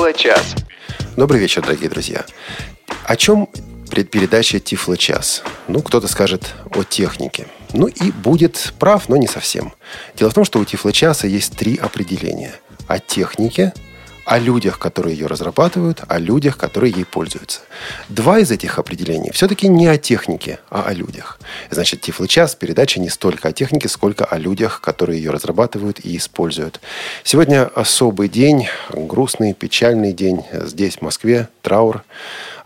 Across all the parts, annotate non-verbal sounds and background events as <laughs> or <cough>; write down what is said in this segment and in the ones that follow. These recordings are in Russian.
Тифло-час. Добрый вечер, дорогие друзья. О чем передача Тифло-час? Ну, кто-то скажет о технике. Ну и будет прав, но не совсем. Дело в том, что у Тифло-часа есть три определения. О технике – о людях, которые ее разрабатывают, о людях, которые ей пользуются. Два из этих определений все-таки не о технике, а о людях. Значит, Тифлы час передача не столько о технике, сколько о людях, которые ее разрабатывают и используют. Сегодня особый день, грустный, печальный день здесь, в Москве, траур.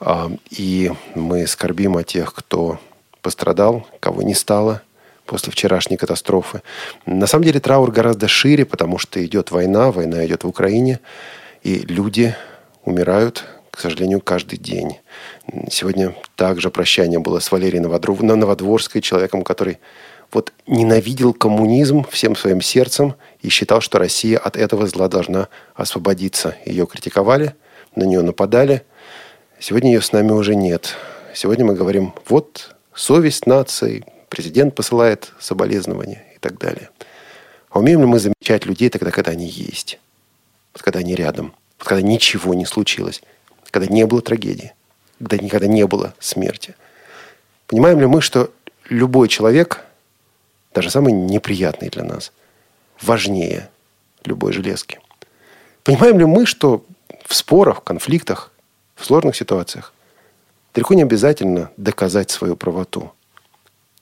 А, и мы скорбим о тех, кто пострадал, кого не стало после вчерашней катастрофы. На самом деле траур гораздо шире, потому что идет война, война идет в Украине. И люди умирают, к сожалению, каждый день. Сегодня также прощание было с Валерией Новодворской, человеком, который вот ненавидел коммунизм всем своим сердцем и считал, что Россия от этого зла должна освободиться. Ее критиковали, на нее нападали. Сегодня ее с нами уже нет. Сегодня мы говорим, вот совесть нации, президент посылает соболезнования и так далее. А умеем ли мы замечать людей тогда, когда они есть? Вот когда они рядом, вот когда ничего не случилось, когда не было трагедии, когда никогда не было смерти. Понимаем ли мы, что любой человек, даже самый неприятный для нас, важнее любой железки? Понимаем ли мы, что в спорах, конфликтах, в сложных ситуациях далеко не обязательно доказать свою правоту.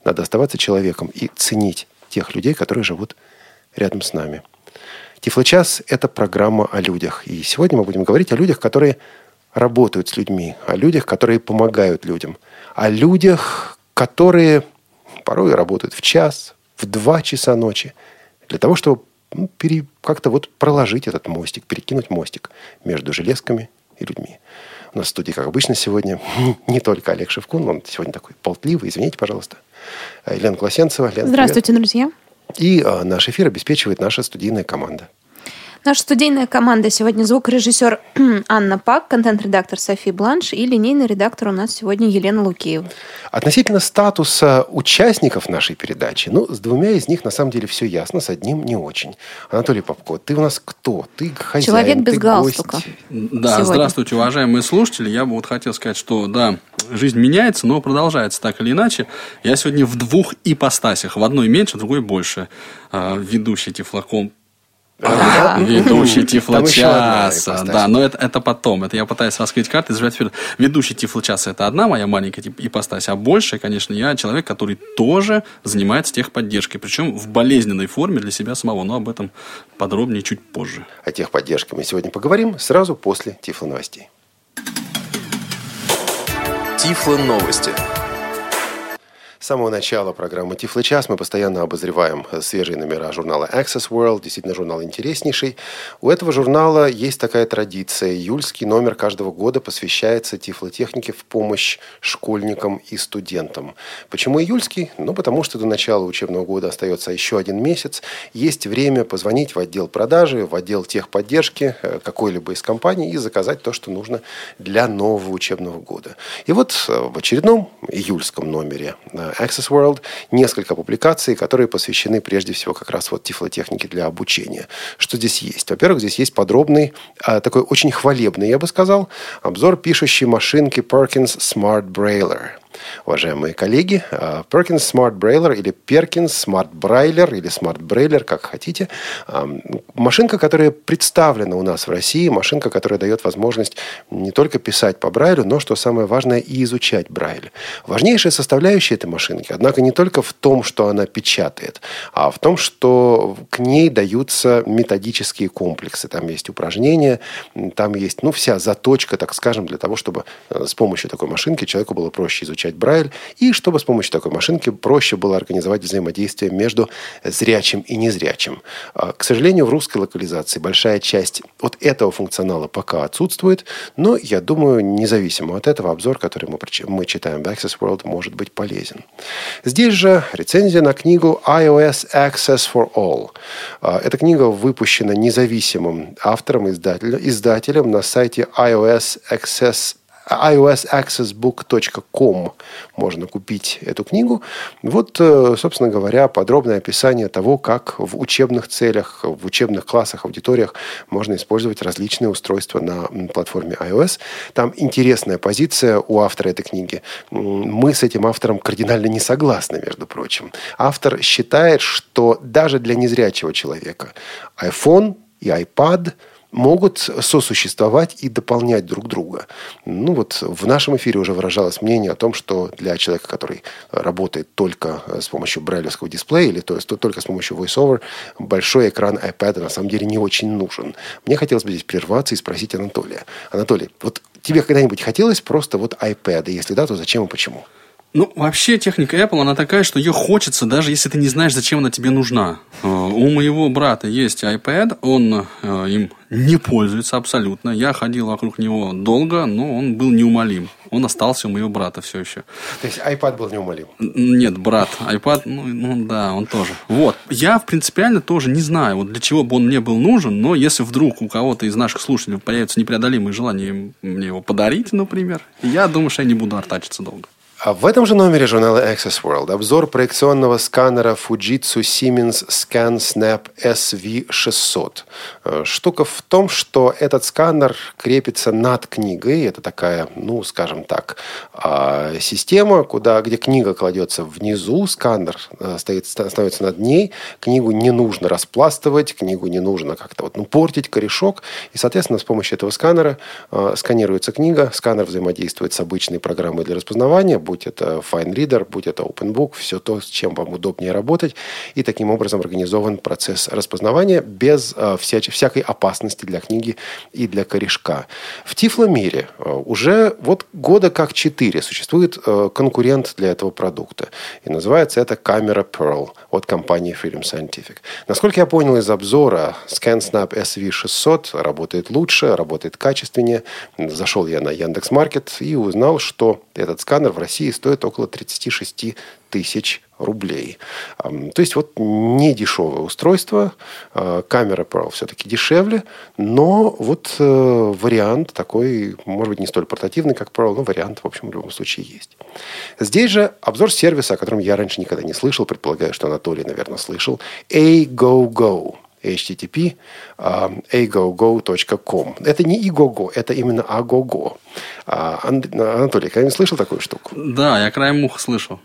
Надо оставаться человеком и ценить тех людей, которые живут рядом с нами – Тифлочас – это программа о людях. И сегодня мы будем говорить о людях, которые работают с людьми, о людях, которые помогают людям, о людях, которые порой работают в час, в два часа ночи, для того, чтобы ну, пере, как-то вот проложить этот мостик, перекинуть мостик между железками и людьми. У нас в студии, как обычно, сегодня <laughs> не только Олег Шевкун, он сегодня такой полтливый, извините, пожалуйста. Елена Класенцева. Лена, Здравствуйте, привет. друзья. И а, наш эфир обеспечивает наша студийная команда. Наша студийная команда сегодня звукорежиссер <clears throat> Анна Пак, контент-редактор София Бланш и линейный редактор у нас сегодня Елена Лукиева. Относительно статуса участников нашей передачи, ну, с двумя из них на самом деле все ясно, с одним не очень. Анатолий Попко, ты у нас кто? Ты хозяин, Человек без ты галстука. Гость. Да, сегодня. здравствуйте, уважаемые слушатели. Я бы вот хотел сказать, что да, жизнь меняется, но продолжается так или иначе. Я сегодня в двух ипостасях. В одной меньше, в другой больше. А, ведущий Тифлоком ведущий Тифлочаса. Да, но это, это потом. Это я пытаюсь раскрыть карты, зажать вперед. Ведущий Тифлочаса это одна моя маленькая ипостась, а больше, конечно, я человек, который тоже занимается техподдержкой. Причем в болезненной форме для себя самого. Но об этом подробнее чуть позже. О техподдержке мы сегодня поговорим сразу после Тифло новостей. Тифло новости. С самого начала программы Тифлы час мы постоянно обозреваем свежие номера журнала Access World. Действительно, журнал интереснейший. У этого журнала есть такая традиция. Июльский номер каждого года посвящается тифлотехнике в помощь школьникам и студентам. Почему июльский? Ну, потому что до начала учебного года остается еще один месяц. Есть время позвонить в отдел продажи, в отдел техподдержки э, какой-либо из компаний и заказать то, что нужно для нового учебного года. И вот э, в очередном июльском номере э, Access World несколько публикаций, которые посвящены прежде всего как раз вот тифлотехнике для обучения. Что здесь есть? Во-первых, здесь есть подробный, а, такой очень хвалебный, я бы сказал, обзор пишущей машинки Perkins Smart Brailler уважаемые коллеги. А, Perkins Smart Brailler или Perkins Smart Brailler или Smart Brailler, как хотите. А, машинка, которая представлена у нас в России, машинка, которая дает возможность не только писать по Брайлю, но, что самое важное, и изучать Брайль. Важнейшая составляющая этой машинки, однако, не только в том, что она печатает, а в том, что к ней даются методические комплексы. Там есть упражнения, там есть, ну, вся заточка, так скажем, для того, чтобы э, с помощью такой машинки человеку было проще изучать изучать Брайль, и чтобы с помощью такой машинки проще было организовать взаимодействие между зрячим и незрячим. А, к сожалению, в русской локализации большая часть вот этого функционала пока отсутствует, но я думаю, независимо от этого, обзор, который мы, мы читаем в Access World, может быть полезен. Здесь же рецензия на книгу iOS Access for All. А, эта книга выпущена независимым автором, издателем, издателем на сайте iOS Access iosaccessbook.com можно купить эту книгу. Вот, э, собственно говоря, подробное описание того, как в учебных целях, в учебных классах, аудиториях можно использовать различные устройства на платформе iOS. Там интересная позиция у автора этой книги. Мы с этим автором кардинально не согласны, между прочим. Автор считает, что даже для незрячего человека iPhone и iPad – могут сосуществовать и дополнять друг друга. Ну вот в нашем эфире уже выражалось мнение о том, что для человека, который работает только с помощью брайлевского дисплея или то есть только с помощью VoiceOver, большой экран iPad на самом деле не очень нужен. Мне хотелось бы здесь прерваться и спросить Анатолия. Анатолий, вот тебе когда-нибудь хотелось просто вот iPad? Если да, то зачем и почему? Ну, вообще техника Apple, она такая, что ее хочется, даже если ты не знаешь, зачем она тебе нужна. Э, у моего брата есть iPad, он э, им не пользуется абсолютно. Я ходил вокруг него долго, но он был неумолим. Он остался у моего брата все еще. То есть iPad был неумолим? Нет, брат. iPad, ну, ну да, он тоже. Вот. Я принципиально тоже не знаю, вот для чего бы он мне был нужен, но если вдруг у кого-то из наших слушателей появится непреодолимое желание мне его подарить, например, я думаю, что я не буду артачиться долго. А в этом же номере журнала Access World обзор проекционного сканера Fujitsu Siemens Scan Snap SV600. Э, штука в том, что этот сканер крепится над книгой. Это такая, ну, скажем так, а, система, куда, где книга кладется внизу, сканер э, стоит, становится над ней. Книгу не нужно распластывать, книгу не нужно как-то вот, ну, портить корешок. И, соответственно, с помощью этого сканера э, сканируется книга, сканер взаимодействует с обычной программой для распознавания, будь это FineReader, будь это OpenBook, все то, с чем вам удобнее работать. И таким образом организован процесс распознавания без э, всяч- всякой опасности для книги и для корешка. В Тифломире э, уже вот года как четыре существует э, конкурент для этого продукта. И называется это камера Pearl от компании Freedom Scientific. Насколько я понял из обзора, ScanSnap SV600 работает лучше, работает качественнее. Зашел я на Яндекс.Маркет и узнал, что этот сканер в России стоит около 36 тысяч рублей. То есть вот не дешевое устройство. А, камера Pro все-таки дешевле, но вот э, вариант такой, может быть, не столь портативный, как Pro, но вариант, в общем, в любом случае есть. Здесь же обзор сервиса, о котором я раньше никогда не слышал, предполагаю, что Анатолий, наверное, слышал. AGoGo http agogo.com. Это не igogo, это именно agogo. А, Анатолий, когда-нибудь слышал такую штуку? Да, я краем уха слышал.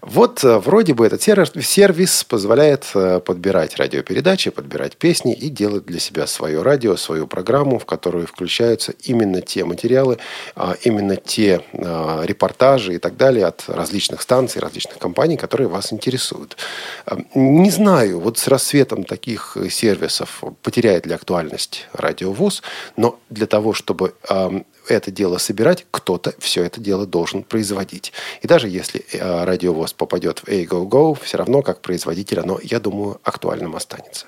Вот э, вроде бы этот сервис позволяет э, подбирать радиопередачи, подбирать песни и делать для себя свое радио, свою программу, в которую включаются именно те материалы, а, именно те а, репортажи и так далее от различных станций, различных компаний, которые вас интересуют. Э, не знаю, вот с рассветом таких сервисов потеряет ли актуальность радиовоз, но для того, чтобы это дело собирать, кто-то все это дело должен производить. И даже если э, радиовоз попадет в A-Go-Go, все равно как производитель оно, я думаю, актуальным останется.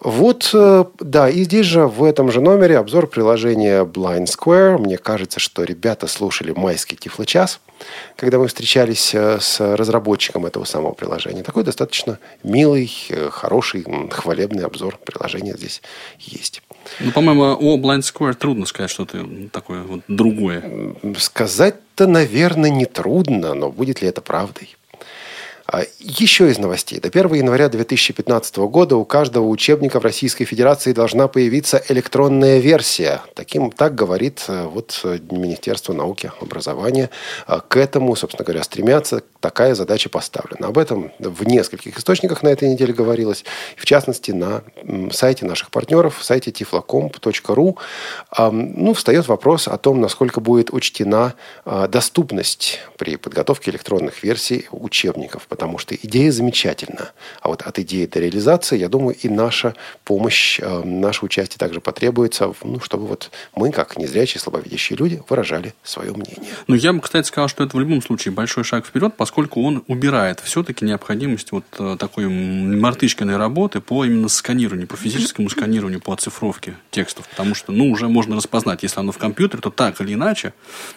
Вот, э, да, и здесь же в этом же номере обзор приложения Blind Square. Мне кажется, что ребята слушали майский тифлочас, когда мы встречались э, с разработчиком этого самого приложения. Такой достаточно милый, хороший, хвалебный обзор приложения здесь есть. Ну, по-моему, о Blind Square трудно сказать что-то такое вот другое. Сказать-то, наверное, не трудно, но будет ли это правдой? А, еще из новостей. До 1 января 2015 года у каждого учебника в Российской Федерации должна появиться электронная версия. Таким, так говорит э, вот, э, Министерство науки, образования. А, к этому, собственно говоря, стремятся. Такая задача поставлена. Об этом в нескольких источниках на этой неделе говорилось. В частности, на сайте наших партнеров, сайте tiflocomp.ru. Ну, встает вопрос о том, насколько будет учтена а, доступность при подготовке электронных версий учебников потому что идея замечательна. А вот от идеи до реализации, я думаю, и наша помощь, э, наше участие также потребуется, ну, чтобы вот мы, как незрячие, слабовидящие люди, выражали свое мнение. Ну, я бы, кстати, сказал, что это в любом случае большой шаг вперед, поскольку он убирает все-таки необходимость вот э, такой мартышкиной работы по именно сканированию, по физическому сканированию, по оцифровке текстов. Потому что, ну, уже можно распознать. Если оно в компьютере, то так или иначе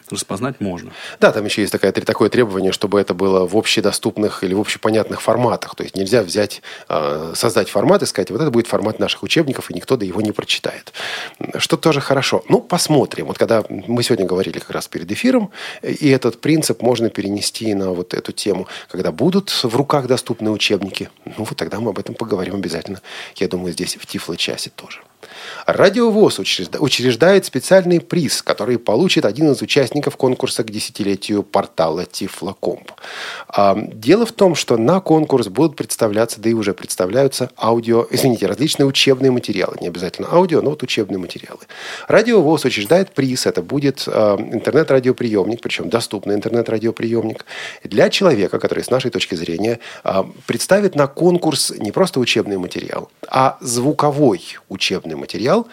распознать можно. Да, там еще есть такое, такое требование, чтобы это было в общедоступных или в общепонятных форматах. То есть нельзя взять, э, создать формат и сказать, вот это будет формат наших учебников, и никто до его не прочитает. Что тоже хорошо. Ну, посмотрим. Вот когда мы сегодня говорили как раз перед эфиром, и этот принцип можно перенести на вот эту тему, когда будут в руках доступны учебники, ну вот тогда мы об этом поговорим обязательно. Я думаю, здесь в Тифло-часе тоже. Радиовоз учреждает специальный приз, который получит один из участников конкурса к десятилетию портала Тифлокомп. А, дело в том, что на конкурс будут представляться, да и уже представляются аудио, извините, различные учебные материалы. Не обязательно аудио, но вот учебные материалы. Радиовоз учреждает приз. Это будет а, интернет-радиоприемник, причем доступный интернет-радиоприемник для человека, который с нашей точки зрения а, представит на конкурс не просто учебный материал, а звуковой учебный материал материал,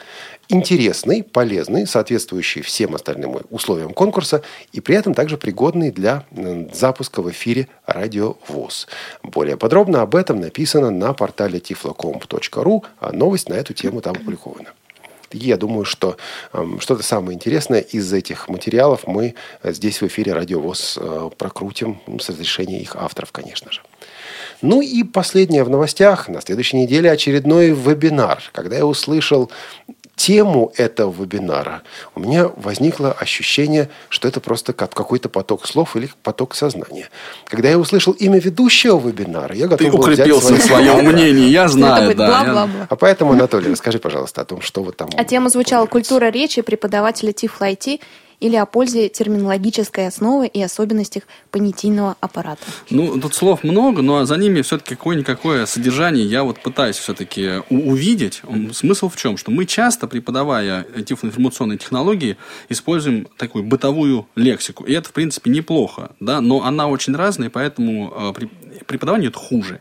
интересный, полезный, соответствующий всем остальным условиям конкурса и при этом также пригодный для запуска в эфире радио ВОЗ. Более подробно об этом написано на портале tiflocomp.ru, а новость на эту тему там опубликована. Я думаю, что э, что-то самое интересное из этих материалов мы здесь в эфире Радио ВОЗ э, прокрутим с разрешения их авторов, конечно же. Ну и последнее в новостях. На следующей неделе очередной вебинар. Когда я услышал тему этого вебинара, у меня возникло ощущение, что это просто как какой-то поток слов или поток сознания. Когда я услышал имя ведущего вебинара, я готов Ты был укрепился взять в своем мнении, я знаю, да. А поэтому, Анатолий, расскажи, пожалуйста, о том, что вот там... А тема звучала «Культура речи преподавателя TIFL IT или о пользе терминологической основы и особенностях понятийного аппарата? Ну, тут слов много, но за ними все-таки какое-никакое содержание я вот пытаюсь все-таки увидеть. Смысл в чем? Что мы часто, преподавая тифлоинформационные технологии, используем такую бытовую лексику. И это, в принципе, неплохо, да, но она очень разная, поэтому э, преподавание это хуже.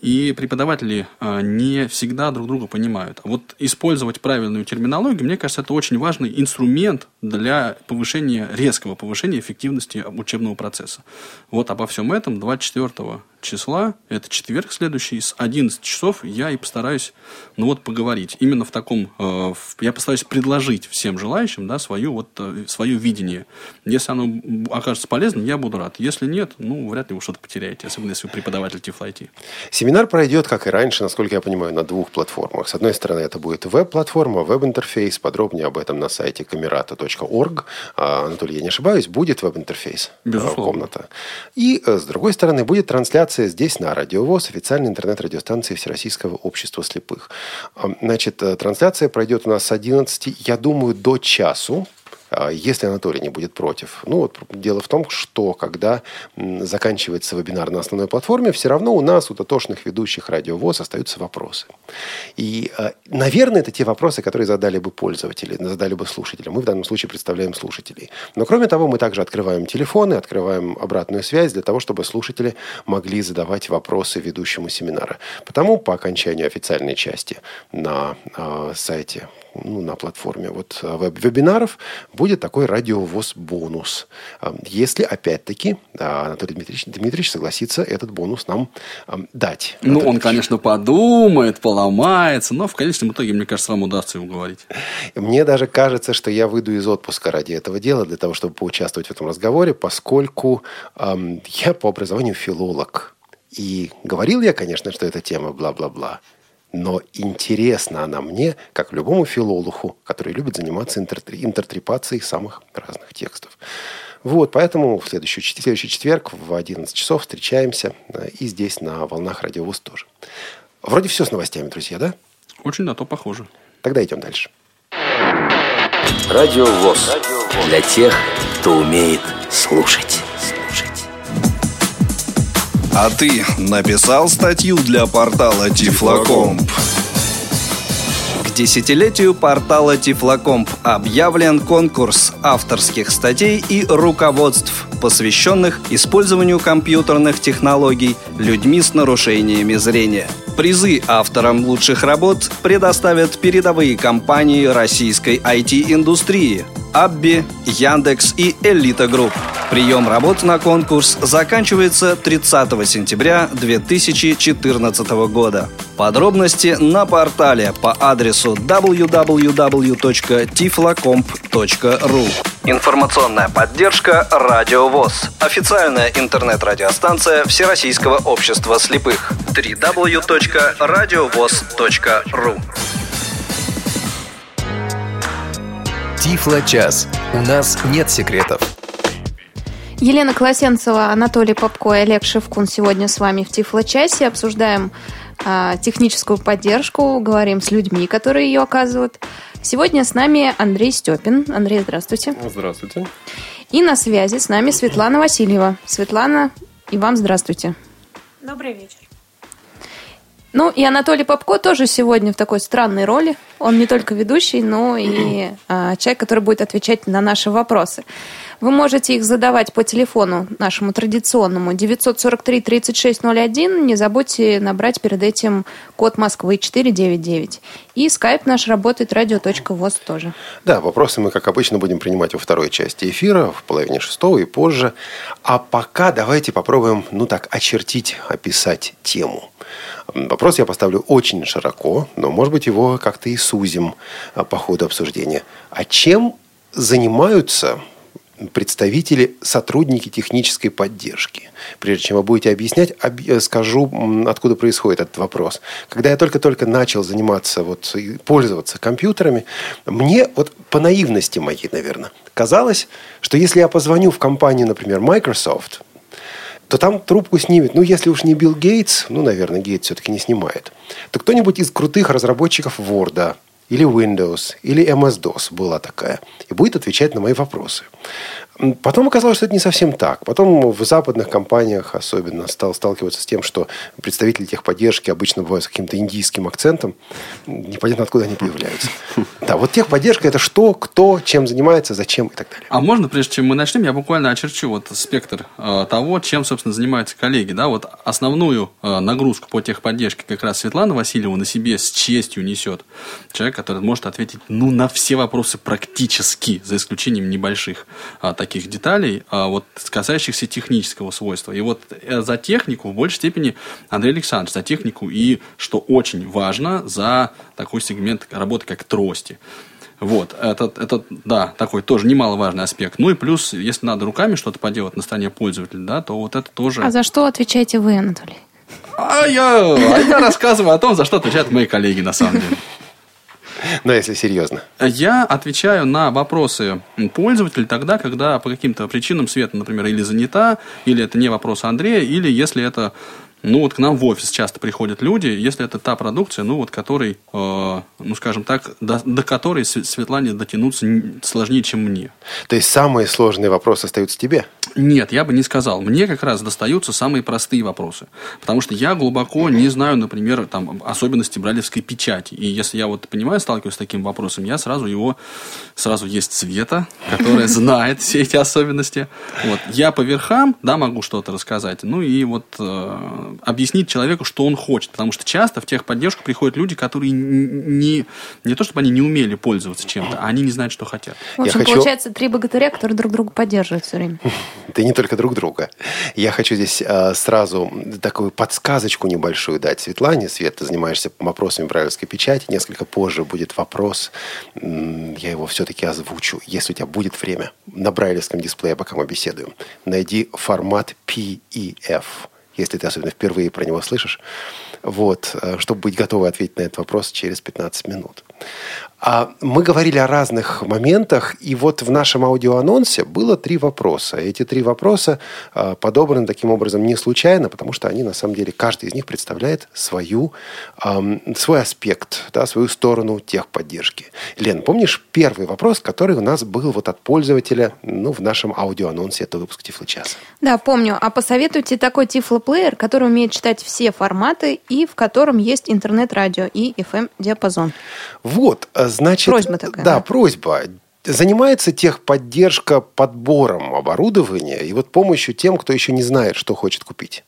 И преподаватели э, не всегда друг друга понимают. Вот использовать правильную терминологию, мне кажется, это очень важный инструмент для повышения, резкого повышения эффективности учебного процесса. Вот обо всем этом 24 числа, это четверг следующий, с 11 часов я и постараюсь, ну вот, поговорить. Именно в таком, э, я постараюсь предложить всем желающим, да, свою, вот, э, свое видение. Если оно окажется полезным, я буду рад. Если нет, ну, вряд ли вы что-то потеряете, особенно если вы преподаватель Тифлайти. Семинар пройдет, как и раньше, насколько я понимаю, на двух платформах. С одной стороны, это будет веб-платформа, веб-интерфейс. Подробнее об этом на сайте камерата.орг. А, Анатолий, я не ошибаюсь, будет веб-интерфейс? Э, Безусловно. Комната. И, с другой стороны, будет трансляция трансляция здесь на Радиовоз, официальной интернет-радиостанции Всероссийского общества слепых. Значит, э, трансляция пройдет у нас с 11, я думаю, до часу. А, если Анатолий не будет против. Ну, вот дело в том, что когда заканчивается вебинар на основной платформе, все равно у нас, у дотошных ведущих радиовоз, остаются вопросы. И, а, наверное, это те вопросы, которые задали бы пользователи, задали бы слушатели. Мы в данном случае представляем слушателей. Но, кроме того, мы также открываем телефоны, открываем обратную связь для того, чтобы слушатели могли задавать вопросы ведущему семинара. Потому по окончанию официальной части на э, сайте ну, на платформе вот э, веб-вебинаров будет такой радиовоз бонус. Э, если, опять-таки, Анатолий Дмитриевич, Дмитриевич согласится этот бонус нам э, дать. Ну, Анатолий он, Дмитриевич. конечно, подумает, поломается, но в конечном итоге, мне кажется, вам удастся его уговорить. Мне даже кажется, что я выйду из отпуска ради этого дела, для того, чтобы поучаствовать в этом разговоре, поскольку эм, я по образованию филолог. И говорил я, конечно, что эта тема бла-бла-бла. Но интересна она мне, как любому филологу, который любит заниматься интертрепацией самых разных текстов. Вот, поэтому в следующий, следующий четверг в 11 часов встречаемся э, и здесь на волнах радиовоз тоже. Вроде все с новостями, друзья, да? Очень на то похоже. Тогда идем дальше. Радиовоз. Для тех, кто умеет слушать. А ты написал статью для портала Тифлокомп? К десятилетию портала Тифлокомп объявлен конкурс авторских статей и руководств, посвященных использованию компьютерных технологий людьми с нарушениями зрения. Призы авторам лучших работ предоставят передовые компании российской IT-индустрии – ABBYY, Яндекс и Элита Групп. Прием работ на конкурс заканчивается 30 сентября 2014 года. Подробности на портале по адресу www.tiflocomp.ru Информационная поддержка «Радио ВОЗ». Официальная интернет-радиостанция Всероссийского общества слепых. www.radiovoz.ru Тифло-час. У нас нет секретов. Елена Колосенцева, Анатолий Попко и Олег Шевкун сегодня с вами в Тифло-часе. Обсуждаем а, техническую поддержку, говорим с людьми, которые ее оказывают. Сегодня с нами Андрей Степин. Андрей, здравствуйте. Здравствуйте. И на связи с нами Светлана Васильева. Светлана, и вам здравствуйте. Добрый вечер. Ну, и Анатолий Попко тоже сегодня в такой странной роли. Он не только ведущий, но и а, человек, который будет отвечать на наши вопросы. Вы можете их задавать по телефону нашему традиционному 943-3601. Не забудьте набрать перед этим код Москвы 499. И скайп наш работает радио.воз тоже. Да, вопросы мы, как обычно, будем принимать во второй части эфира, в половине шестого и позже. А пока давайте попробуем, ну так, очертить, описать тему. Вопрос я поставлю очень широко, но, может быть, его как-то и сузим а, по ходу обсуждения. А чем занимаются представители, сотрудники технической поддержки. Прежде чем вы будете объяснять, об, скажу, откуда происходит этот вопрос. Когда я только-только начал заниматься, вот, пользоваться компьютерами, мне вот по наивности моей, наверное, казалось, что если я позвоню в компанию, например, Microsoft, то там трубку снимет, ну, если уж не Билл Гейтс, ну, наверное, Гейтс все-таки не снимает, то кто-нибудь из крутых разработчиков Word, или Windows, или MS-DOS была такая, и будет отвечать на мои вопросы. Потом оказалось, что это не совсем так. Потом в западных компаниях особенно стал сталкиваться с тем, что представители техподдержки обычно бывают с каким-то индийским акцентом. Непонятно, откуда они появляются. Да, вот техподдержка – это что, кто, чем занимается, зачем и так далее. А можно, прежде чем мы начнем, я буквально очерчу вот спектр э, того, чем, собственно, занимаются коллеги. Да, вот основную э, нагрузку по техподдержке как раз Светлана Васильева на себе с честью несет. Человек, который может ответить ну, на все вопросы практически, за исключением небольших э, таких деталей, а вот касающихся технического свойства. И вот э, за технику в большей степени Андрей Александрович, за технику и, что очень важно, за такой сегмент работы, как трости. Вот, это, это, да, такой тоже немаловажный аспект. Ну и плюс, если надо руками что-то поделать на стороне пользователя, да, то вот это тоже... А за что отвечаете вы, Анатолий? А я, а я рассказываю о том, за что отвечают мои коллеги, на самом деле. <laughs> Но если серьезно. Я отвечаю на вопросы пользователя тогда, когда по каким-то причинам Света, например, или занята, или это не вопрос Андрея, или если это ну, вот к нам в офис часто приходят люди, если это та продукция, ну, вот, которой, э, ну, скажем так, до, до которой Светлане дотянуться сложнее, чем мне. То есть самые сложные вопросы остаются тебе? Нет, я бы не сказал. Мне как раз достаются самые простые вопросы. Потому что я глубоко не знаю, например, там, особенности бралевской печати. И если я вот понимаю, сталкиваюсь с таким вопросом, я сразу его, сразу есть Света, которая <laughs> знает все эти особенности. Вот. Я по верхам, да, могу что-то рассказать. Ну, и вот э, объяснить человеку, что он хочет. Потому что часто в техподдержку приходят люди, которые не, не то, чтобы они не умели пользоваться чем-то, а они не знают, что хотят. В общем, хочу... получается три богатыря, которые друг друга поддерживают все время. <laughs> Да не только друг друга. Я хочу здесь э, сразу такую подсказочку небольшую дать Светлане. Свет, ты занимаешься вопросами брайлевской печати. Несколько позже будет вопрос. Я его все-таки озвучу, если у тебя будет время. На брайлевском дисплее, пока мы беседуем. Найди формат PEF если ты особенно впервые про него слышишь, вот, э, чтобы быть готовы ответить на этот вопрос через 15 минут. А мы говорили о разных моментах, и вот в нашем аудиоанонсе было три вопроса. Эти три вопроса а, подобраны таким образом не случайно, потому что они, на самом деле, каждый из них представляет свою, свой аспект, да, свою сторону техподдержки. Лен, помнишь первый вопрос, который у нас был вот от пользователя ну, в нашем аудиоанонсе этого выпуска часа? Да, помню. А посоветуйте такой Тифло-плеер, который умеет читать все форматы и в котором есть интернет-радио и FM-диапазон. Вот, а, значит... Просьба такая. Да, да, просьба. Занимается техподдержка подбором оборудования и вот помощью тем, кто еще не знает, что хочет купить.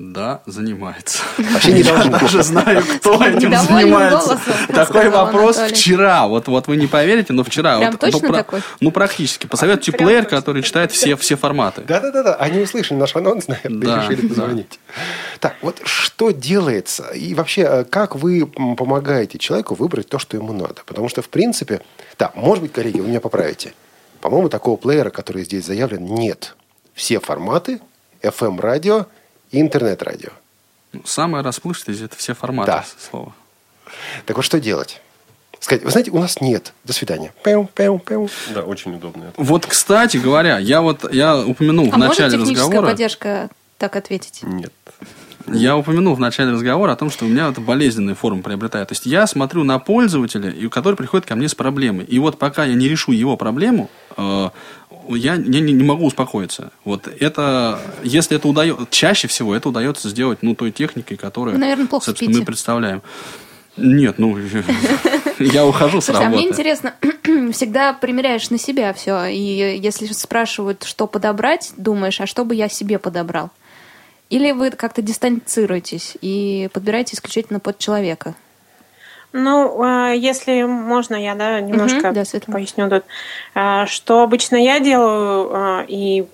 Да, занимается. Вообще не Я даже знаю, кто этим занимается. Такой вопрос вчера. Вот, вот вы не поверите, но вчера. Прям вот, точно ну, такой? Ну, практически. Посоветуйте плеер, который читает все, все форматы. Да-да-да. Они услышали наш анонс, наверное, да, и решили позвонить. Да. Так, вот что делается? И вообще, э, как вы помогаете человеку выбрать то, что ему надо? Потому что, в принципе... Да, может быть, коллеги, вы меня поправите. По-моему, такого плеера, который здесь заявлен, нет. Все форматы, FM-радио и интернет-радио. Ну, Самое расплывчатое это все форматы Да. слова. Так вот, что делать? Сказать, вы знаете, у нас нет. До свидания. Пэу, пэу, пэу. Да, очень удобно. это. Вот, кстати говоря, я вот я упомянул А в может начале техническая разговора. поддержка так ответить? Нет. Я упомянул в начале разговора о том, что у меня это болезненная форма приобретает. То есть я смотрю на пользователя, который приходит ко мне с проблемой. И вот пока я не решу его проблему, э, я не, не- могу успокоиться. Вот это, если это удается, чаще всего это удается сделать, ну, той техникой, которая, Вы, наверное, плохо собственно, спите. мы представляем. Нет, ну, <laughs> я ухожу с Слушай, а мне работы. интересно, <clears throat> всегда примеряешь на себя все, и если спрашивают, что подобрать, думаешь, а что бы я себе подобрал? Или вы как-то дистанцируетесь и подбираете исключительно под человека? Ну, э, если можно, я да, немножко да, Светлана. поясню тут. Э, Что обычно я делаю э, и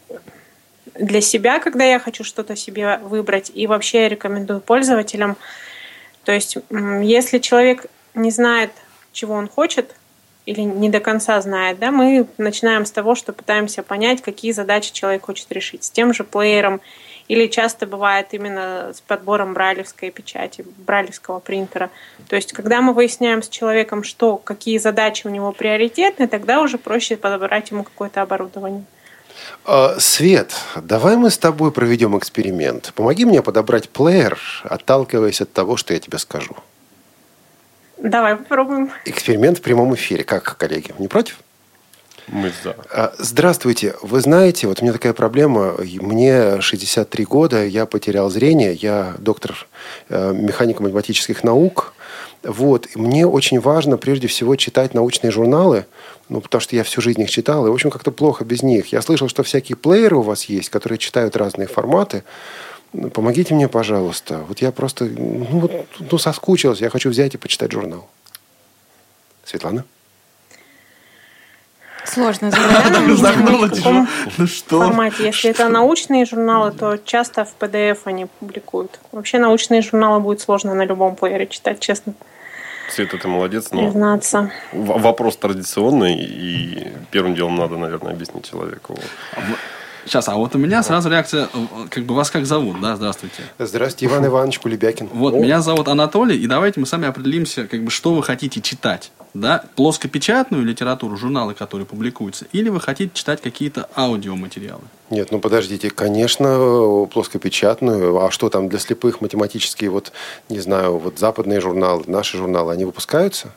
для себя, когда я хочу что-то себе выбрать, и вообще я рекомендую пользователям. То есть, если человек не знает, чего он хочет, или не до конца знает, да, мы начинаем с того, что пытаемся понять, какие задачи человек хочет решить. С тем же плеером или часто бывает именно с подбором брайлевской печати, брайлевского принтера. То есть, когда мы выясняем с человеком, что, какие задачи у него приоритетны, тогда уже проще подобрать ему какое-то оборудование. А, Свет, давай мы с тобой проведем эксперимент. Помоги мне подобрать плеер, отталкиваясь от того, что я тебе скажу. Давай попробуем. Эксперимент в прямом эфире. Как, коллеги, не против? Мы за. А, Здравствуйте. Вы знаете, вот у меня такая проблема. Мне 63 года, я потерял зрение, я доктор э, механико-математических наук. Вот. И мне очень важно, прежде всего, читать научные журналы, ну, потому что я всю жизнь их читал, и, в общем, как-то плохо без них. Я слышал, что всякие плееры у вас есть, которые читают разные форматы. Ну, Помогите мне, пожалуйста. Вот я просто, ну, ну, соскучился. Я хочу взять и почитать журнал. Светлана? Сложно <laughs> каком Ну что? формате? Если это научные журналы, то часто в PDF они публикуют. Вообще научные журналы будет сложно на любом плеере читать, честно Света, ты молодец, но признаться. вопрос традиционный, и первым делом надо, наверное, объяснить человеку. Сейчас, а вот у меня сразу реакция, э, как бы вас как зовут, да, здравствуйте. Здравствуйте, Иван Иванович Кулебякин. Вот, О, меня зовут Анатолий, и давайте мы сами определимся, как бы, что вы хотите читать. Да? Плоскопечатную литературу, журналы, которые публикуются, или вы хотите читать какие-то аудиоматериалы? Нет, ну подождите, конечно, плоскопечатную. А что там для слепых математические, вот, не знаю, вот западные журналы, наши журналы, они выпускаются?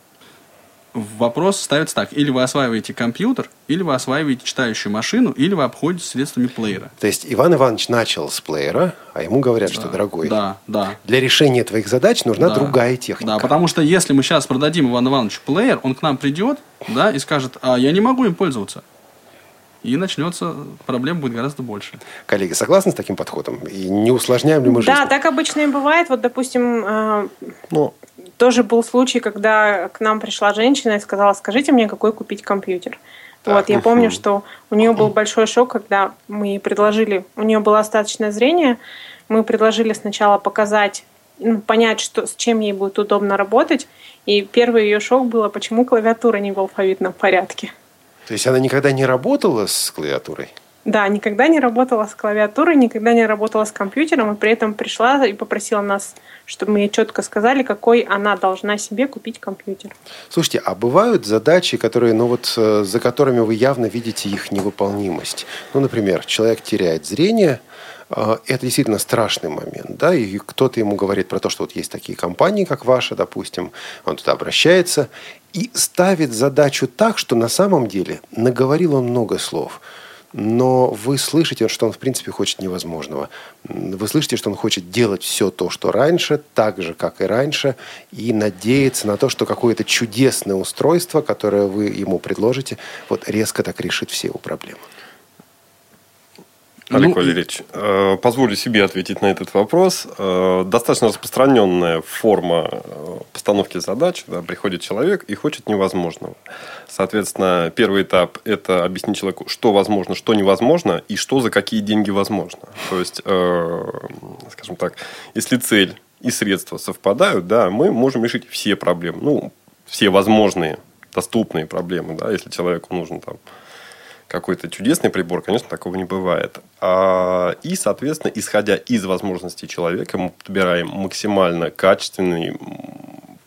Вопрос ставится так. Или вы осваиваете компьютер, или вы осваиваете читающую машину, или вы обходите средствами плеера. То есть Иван Иванович начал с плеера, а ему говорят, что, дорогой, Да, да. для решения твоих задач нужна Да. другая техника. Да, потому что если мы сейчас продадим Ивану Ивановичу плеер, он к нам придет, да, и скажет, а я не могу им пользоваться. И начнется, проблем будет гораздо больше. Коллеги, согласны с таким подходом? И не усложняем ли мы жизнь? Да, так обычно и бывает. Вот, допустим, э, Ну, тоже был случай, когда к нам пришла женщина и сказала, скажите мне, какой купить компьютер. Так. Вот, я помню, что у нее был большой шок, когда мы ей предложили, у нее было остаточное зрение, мы предложили сначала показать, ну, понять, что, с чем ей будет удобно работать, и первый ее шок было, почему клавиатура не в алфавитном порядке. то есть она никогда не работала с клавиатурой? Да, никогда не работала с клавиатурой, никогда не работала с компьютером, и при этом пришла и попросила нас, чтобы мы ей четко сказали, какой она должна себе купить компьютер. Слушайте, а бывают задачи, которые, ну вот, э, за которыми вы явно видите их невыполнимость? Ну, например, человек теряет зрение, э, это действительно страшный момент, да, и кто-то ему говорит про то, что вот есть такие компании, как ваша, допустим, он туда обращается и ставит задачу так, что на самом деле наговорил он много слов, но вы слышите, что он в принципе хочет невозможного. Вы слышите, что он хочет делать все то, что раньше, так же, как и раньше, и надеяться на то, что какое-то чудесное устройство, которое вы ему предложите, вот резко так решит все его проблемы. Олег Ну, Валерьевич, э, позволю себе ответить на этот вопрос. Э, Достаточно распространенная форма э, постановки задач. Да, приходит человек и хочет невозможного. Соответственно, первый этап – это объяснить человеку, что возможно, что невозможно и что за какие деньги возможно. То есть, э, скажем так, если цель и средства совпадают, да, мы можем решить все проблемы. Ну, все возможные, доступные проблемы, да, если человеку нужно там какой-то чудесный прибор, конечно, такого не бывает. А, и, соответственно, исходя из возможностей человека, мы подбираем максимально качественный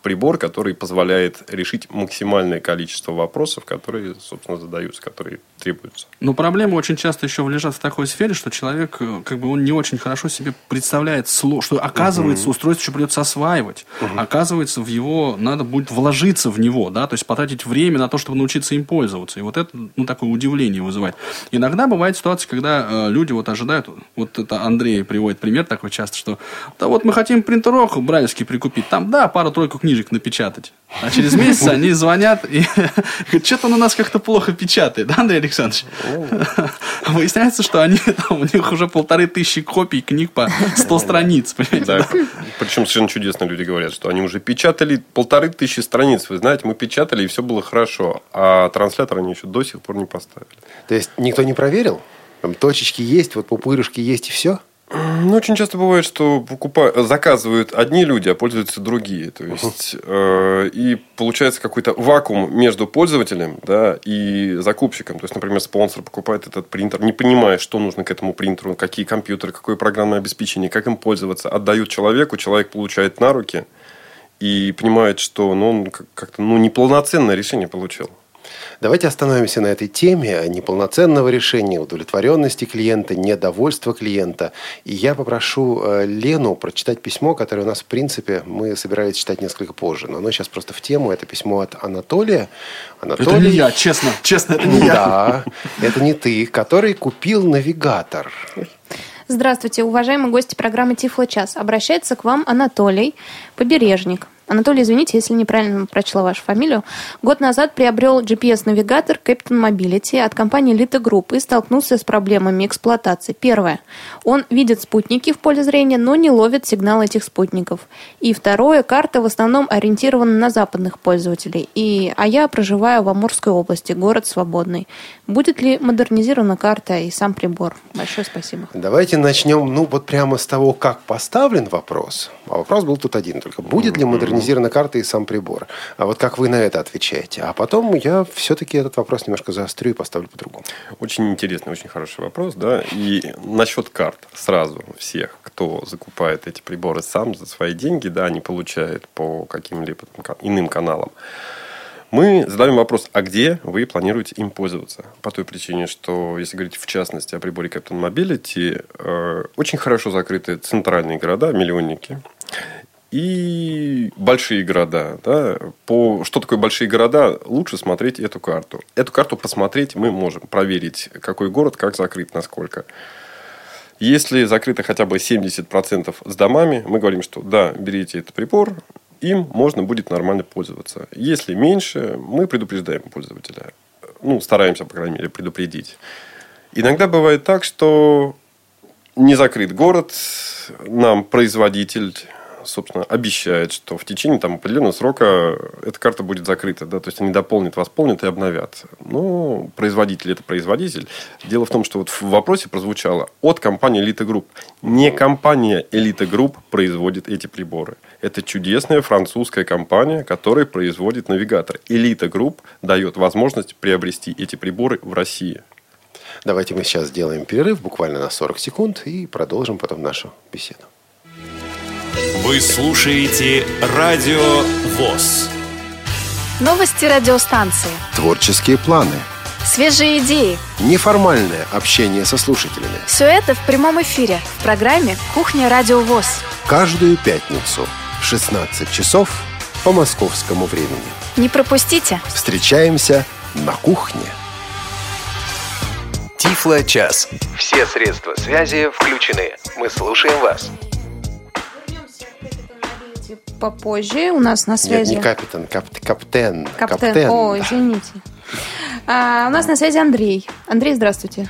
прибор, который позволяет решить максимальное количество вопросов, которые, собственно, задаются, которые требуются. Но проблема очень часто еще лежат в такой сфере, что человек, э, как бы, он не очень хорошо себе представляет, что, оказывается, угу. устройство еще придется осваивать. Угу. Оказывается, в его надо будет вложиться в него, да, то есть потратить время на то, чтобы научиться им пользоваться. И вот это, ну, такое удивление вызывает. Иногда бывает ситуация, когда э, люди вот ожидают, вот это Андрей приводит пример такой часто, что да вот мы хотим принтерок брайлевский прикупить, там, да, пару-тройку книг книжек напечатать. А через месяц они звонят и <laughs> говорят, что-то он у нас как-то плохо печатает, да, Андрей Александрович? Выясняется, что они, там, у них уже полторы тысячи копий книг по 100 страниц, понимаете? Да. Причем совершенно чудесно люди говорят, что они уже печатали полторы тысячи страниц. Вы знаете, мы печатали, и все было хорошо. А транслятор они еще до сих пор не поставили. То есть, никто не проверил? Там точечки есть, вот пупырышки есть, и все? Ну, очень часто бывает, что покупают, заказывают одни люди, а пользуются другие. То есть, э, и получается какой-то вакуум между пользователем да, и закупщиком. То есть, например, спонсор покупает этот принтер, не понимая, что нужно к этому принтеру, какие компьютеры, какое программное обеспечение, как им пользоваться. Отдают человеку, человек получает на руки и понимает, что ну, он как-то ну, неполноценное решение получил. Давайте остановимся на этой теме неполноценного решения, удовлетворенности клиента, недовольства клиента. И я попрошу э, Лену прочитать письмо, которое у нас, в принципе, мы собирались читать несколько позже. Но оно сейчас просто в тему. Это письмо от Анатолия. Анатолий... Это не я, честно. Честно, это не я. Да, это не ты, который купил навигатор. Здравствуйте, уважаемые гости программы Тифло Час. Обращается к вам Анатолий, побережник. Анатолий, извините, если неправильно прочла вашу фамилию. Год назад приобрел GPS-навигатор Captain Mobility от компании Lita Group и столкнулся с проблемами эксплуатации. Первое. Он видит спутники в поле зрения, но не ловит сигнал этих спутников. И второе. Карта в основном ориентирована на западных пользователей. И, а я проживаю в Амурской области, город свободный. Будет ли модернизирована карта и сам прибор? Большое спасибо. Давайте начнем, ну, вот прямо с того, как поставлен вопрос. А вопрос был тут один только. Будет ли модернизирована модернизирована карта и сам прибор. А вот как вы на это отвечаете? А потом я все-таки этот вопрос немножко заострю и поставлю по-другому. Очень интересный, очень хороший вопрос. Да? И насчет карт сразу всех, кто закупает эти приборы сам за свои деньги, да, не получает по каким-либо иным каналам. Мы задаем вопрос, а где вы планируете им пользоваться? По той причине, что, если говорить в частности о приборе Captain Mobility, э, очень хорошо закрыты центральные города, миллионники и большие города. Да? По, что такое большие города? Лучше смотреть эту карту. Эту карту посмотреть мы можем, проверить, какой город, как закрыт, насколько. Если закрыто хотя бы 70% с домами, мы говорим, что да, берите этот прибор, им можно будет нормально пользоваться. Если меньше, мы предупреждаем пользователя. Ну, стараемся, по крайней мере, предупредить. Иногда бывает так, что не закрыт город, нам производитель собственно, обещает, что в течение там, определенного срока эта карта будет закрыта. Да? То есть они дополнят, восполнят и обновят. Ну, производитель это производитель. Дело в том, что вот в вопросе прозвучало от компании Elite Group. Не компания Elite Group производит эти приборы. Это чудесная французская компания, которая производит навигатор. Elite Group дает возможность приобрести эти приборы в России. Давайте мы сейчас сделаем перерыв буквально на 40 секунд и продолжим потом нашу беседу. Вы слушаете Радио ВОЗ. Новости радиостанции. Творческие планы. Свежие идеи. Неформальное общение со слушателями. Все это в прямом эфире в программе «Кухня Радио ВОЗ». Каждую пятницу в 16 часов по московскому времени. Не пропустите. Встречаемся на кухне. Тифло час. Все средства связи включены. Мы слушаем вас попозже. У нас на связи... Нет, не капитан, кап... каптен. Каптен. Каптен. О, извините. А, у нас на связи Андрей. Андрей, здравствуйте.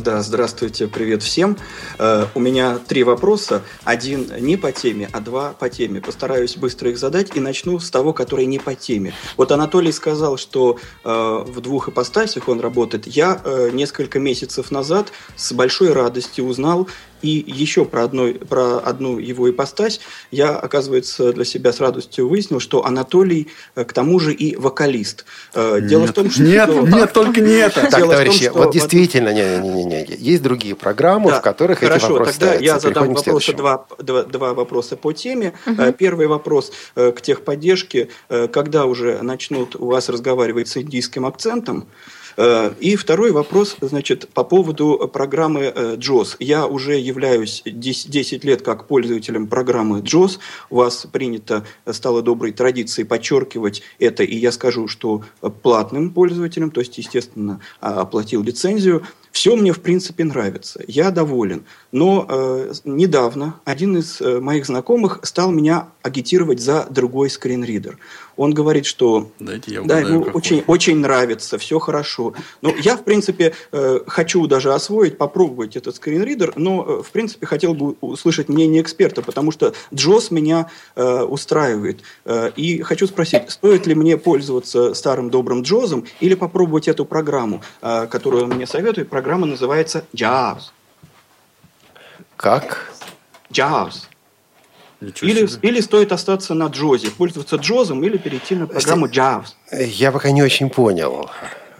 Да, здравствуйте, привет всем. Uh, у меня три вопроса. Один не по теме, а два по теме. Постараюсь быстро их задать и начну с того, который не по теме. Вот Анатолий сказал, что uh, в двух ипостасях он работает. Я uh, несколько месяцев назад с большой радостью узнал И еще про, одной, про одну его ипостась я, оказывается, для себя с радостью выяснил, что Анатолий э, к тому же и вокалист. Э, Дело Нет. в том, что... Нет, нет, только не <laughs> это. Так, Дело в том, товарищи, что вот действительно, не, не, не, не, есть другие программы, Да, в которых Хорошо, эти вопросы тогда ставятся. я задам вопросы, два, два, два вопроса по теме. Э, Первый вопрос к техподдержке. Когда уже начнут у вас разговаривать с индийским акцентом? Э, И второй вопрос, значит, по поводу программы э, JOS. Я уже являюсь 10 10 лет как пользователем программы JOS. У вас принято, э, стало доброй традицией подчеркивать это, и я скажу, что э, платным пользователем, то есть, естественно, а, оплатил лицензию. Все мне, в принципе, нравится. Я доволен. Но э, недавно один из э, моих знакомых стал меня агитировать за другой скринридер. Он говорит, что Дайте я да, ему какой. очень, очень нравится, все хорошо. Но я, в принципе, э, хочу даже освоить, попробовать этот скринридер, но, э, в принципе, хотел бы услышать мнение эксперта, потому что Джос меня э, устраивает. Э, и хочу спросить, стоит ли мне пользоваться старым добрым Джозом или попробовать эту программу, э, которую он мне советует. Программа называется Jazz. Как? Ничего Или, или стоит остаться на Джозе, пользоваться Джозом или перейти на программу Jazz. Я пока не очень понял.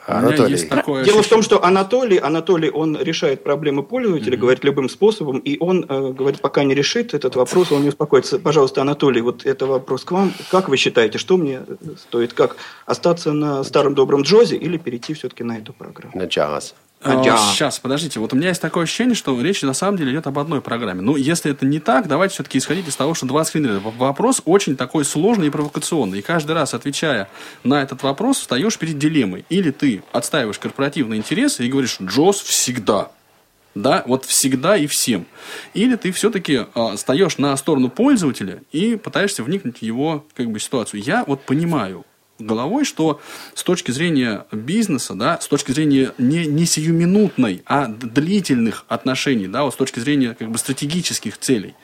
Анатолий. есть такое Дело в том, что Анатолий, Анатолий, он решает проблемы пользователя, говорит любым способом, и он э, говорит, пока не решит этот вопрос, он не успокоится. Пожалуйста, Анатолий, вот это вопрос к вам. Как вы считаете, что мне стоит? Как остаться на старом добром Джозе или перейти все-таки на эту программу? На джаз. А, да. Сейчас, подождите. Вот у меня есть такое ощущение, что речь на самом деле идет об одной программе. Ну, если это не так, давайте все-таки исходить из того, что два скринридера. В- Вопрос очень такой сложный и провокационный. И каждый раз, отвечая на этот вопрос, встаешь перед дилеммой. Или ты отстаиваешь корпоративные интересы и говоришь, Джос всегда. Да, вот всегда и всем. Или ты все-таки встаешь на сторону пользователя и пытаешься вникнуть в его как бы, ситуацию. Я вот понимаю головой, что с точки зрения бизнеса, да, с точки зрения не, не сиюминутной, а длительных отношений, да, вот с точки зрения как бы стратегических целей,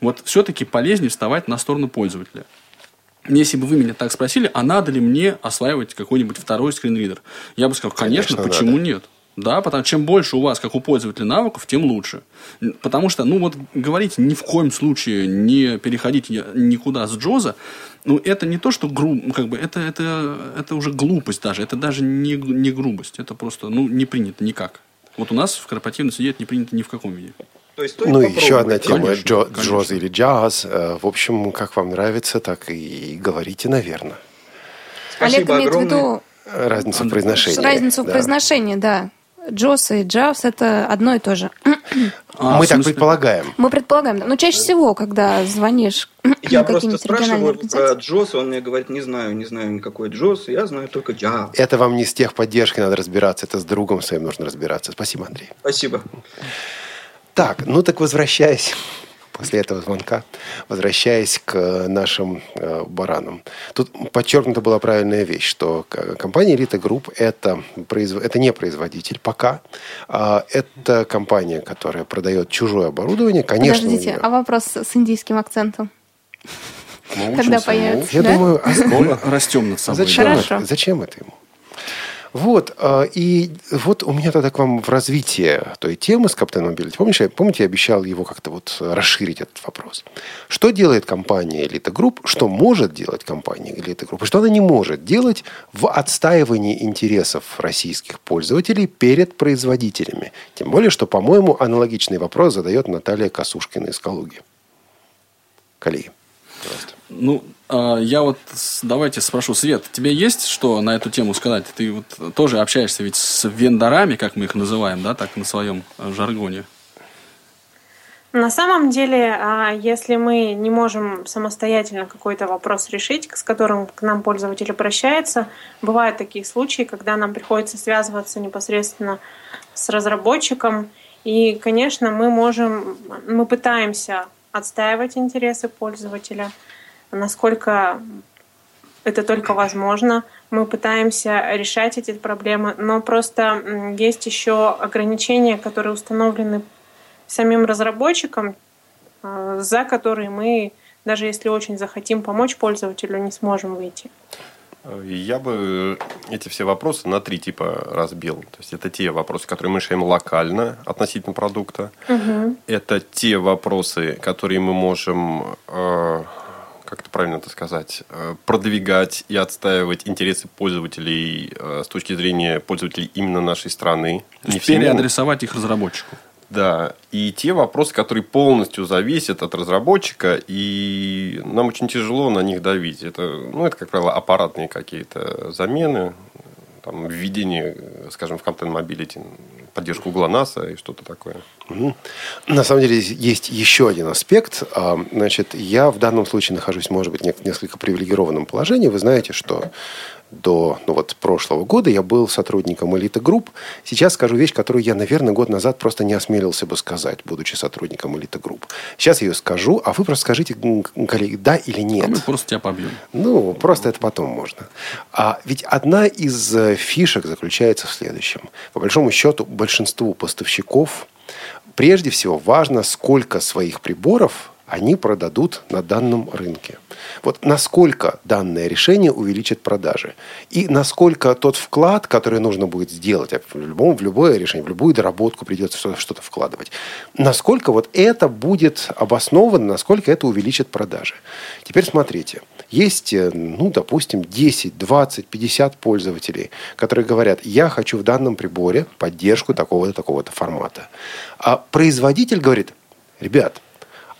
вот все-таки полезнее вставать на сторону пользователя. Если бы вы меня так спросили, а надо ли мне осваивать какой-нибудь второй скринридер, я бы сказал, конечно, Конечно, почему надо. нет? Да, потому что чем больше у вас, как у пользователя, навыков, тем лучше. Потому что, ну вот, говорить ни в коем случае не переходить ни- никуда с Джоза, ну, это не то, что грубо, как бы, это, это, это уже глупость даже, это даже не, не грубость, это просто, ну, не принято никак. Вот у нас в корпоративной среде это не принято ни в каком виде. То есть Ну, еще одна тема. Конечно, Джо- конечно. Джоз или джаз. Э, В общем, как вам нравится, так и говорите, наверное. Спасибо Олег имеет в огромное. виду Разница в произношении. разницу в да. произношении, да. Джос и Джавс это одно и то же. А, Мы так ну, предполагаем. Мы предполагаем, да. но чаще всего, когда звонишь Я на просто спрашиваю про организации. Джоз, он мне говорит, не знаю, не знаю никакой Джоз, я знаю только Jazz. Это вам не с техподдержкой надо разбираться, это с другом своим нужно разбираться. Спасибо, Андрей. Спасибо. Так, ну так возвращаясь после этого звонка, возвращаясь к нашим э, баранам. Тут подчеркнута была правильная вещь, что к- компания Elite Group это, это не производитель пока. а это компания, которая продает чужое оборудование. Конечно, Подождите, нее- а вопрос с индийским акцентом? Мы Когда учимся, появится? Я да? думаю, а растем над собой. Зачем да. Хорошо. зачем это ему? Вот, э, и вот у меня тогда к вам в развитии той темы с Captain Mobility. Помните, помните, я обещал его как-то вот расширить этот вопрос. Что делает компания Elite Group, что может делать компания Elite Group, и что она не может делать в отстаивании интересов российских пользователей перед производителями? Тем более, что, по-моему, аналогичный вопрос задает Наталья Косушкина из Калуги. Коллеги. Пожалуйста. Ну, а, я вот давайте спрошу, Свет, тебе есть что на эту тему сказать? Ты вот тоже общаешься ведь с вендорами, как мы их называем, да, так на своем э, жаргоне. На самом деле, а, если мы не можем самостоятельно какой-то вопрос решить, с которым к нам пользователь обращается, бывают такие случаи, когда нам приходится связываться непосредственно с разработчиком. И, конечно, мы можем, мы пытаемся отстаивать интересы пользователя, насколько это только возможно. Мы пытаемся решать эти проблемы, но просто есть еще ограничения, которые установлены самим разработчикам, э, за которые мы, даже если очень захотим помочь пользователю, не сможем выйти. Я бы эти все вопросы на три типа разбил. То есть это те вопросы, которые мы решаем локально относительно продукта. Мгм. Это те вопросы, которые мы можем, э, как это правильно это сказать, э, продвигать и отстаивать интересы пользователей э, с точки зрения пользователей именно нашей страны. То есть переадресовать их разработчику. Да, и те вопросы, которые полностью зависят от разработчика, и нам очень тяжело на них давить. Это, ну, это как правило, аппаратные какие-то замены, там, введение, скажем, в Content Mobility, поддержку ГЛОНАССа и что-то такое. На самом деле есть еще один аспект. А, Значит, я в данном случае нахожусь, может быть, в несколько привилегированном положении. Вы знаете, что до ну вот, прошлого года я был сотрудником элиты групп. Сейчас скажу вещь, которую я, наверное, год назад просто не осмелился бы сказать, будучи сотрудником элиты групп. Сейчас я ее скажу, а вы просто скажите, коллеги, да или нет. А мы просто тебя побьем. Ну, просто это потом можно. А ведь одна из э, фишек заключается в следующем. По большому счету, большинству поставщиков прежде всего важно, сколько своих приборов они продадут на данном рынке. Вот насколько данное решение увеличит продажи. И насколько тот вклад, который нужно будет сделать, а в, любом, в любое решение, в любую доработку придется что- что-то вкладывать, насколько вот это будет обосновано, насколько это увеличит продажи. Теперь смотрите. Есть, э, ну, допустим, 10, 20, 50 пользователей, которые говорят, я хочу в данном приборе поддержку такого-то, такого-то формата. А производитель говорит, ребят,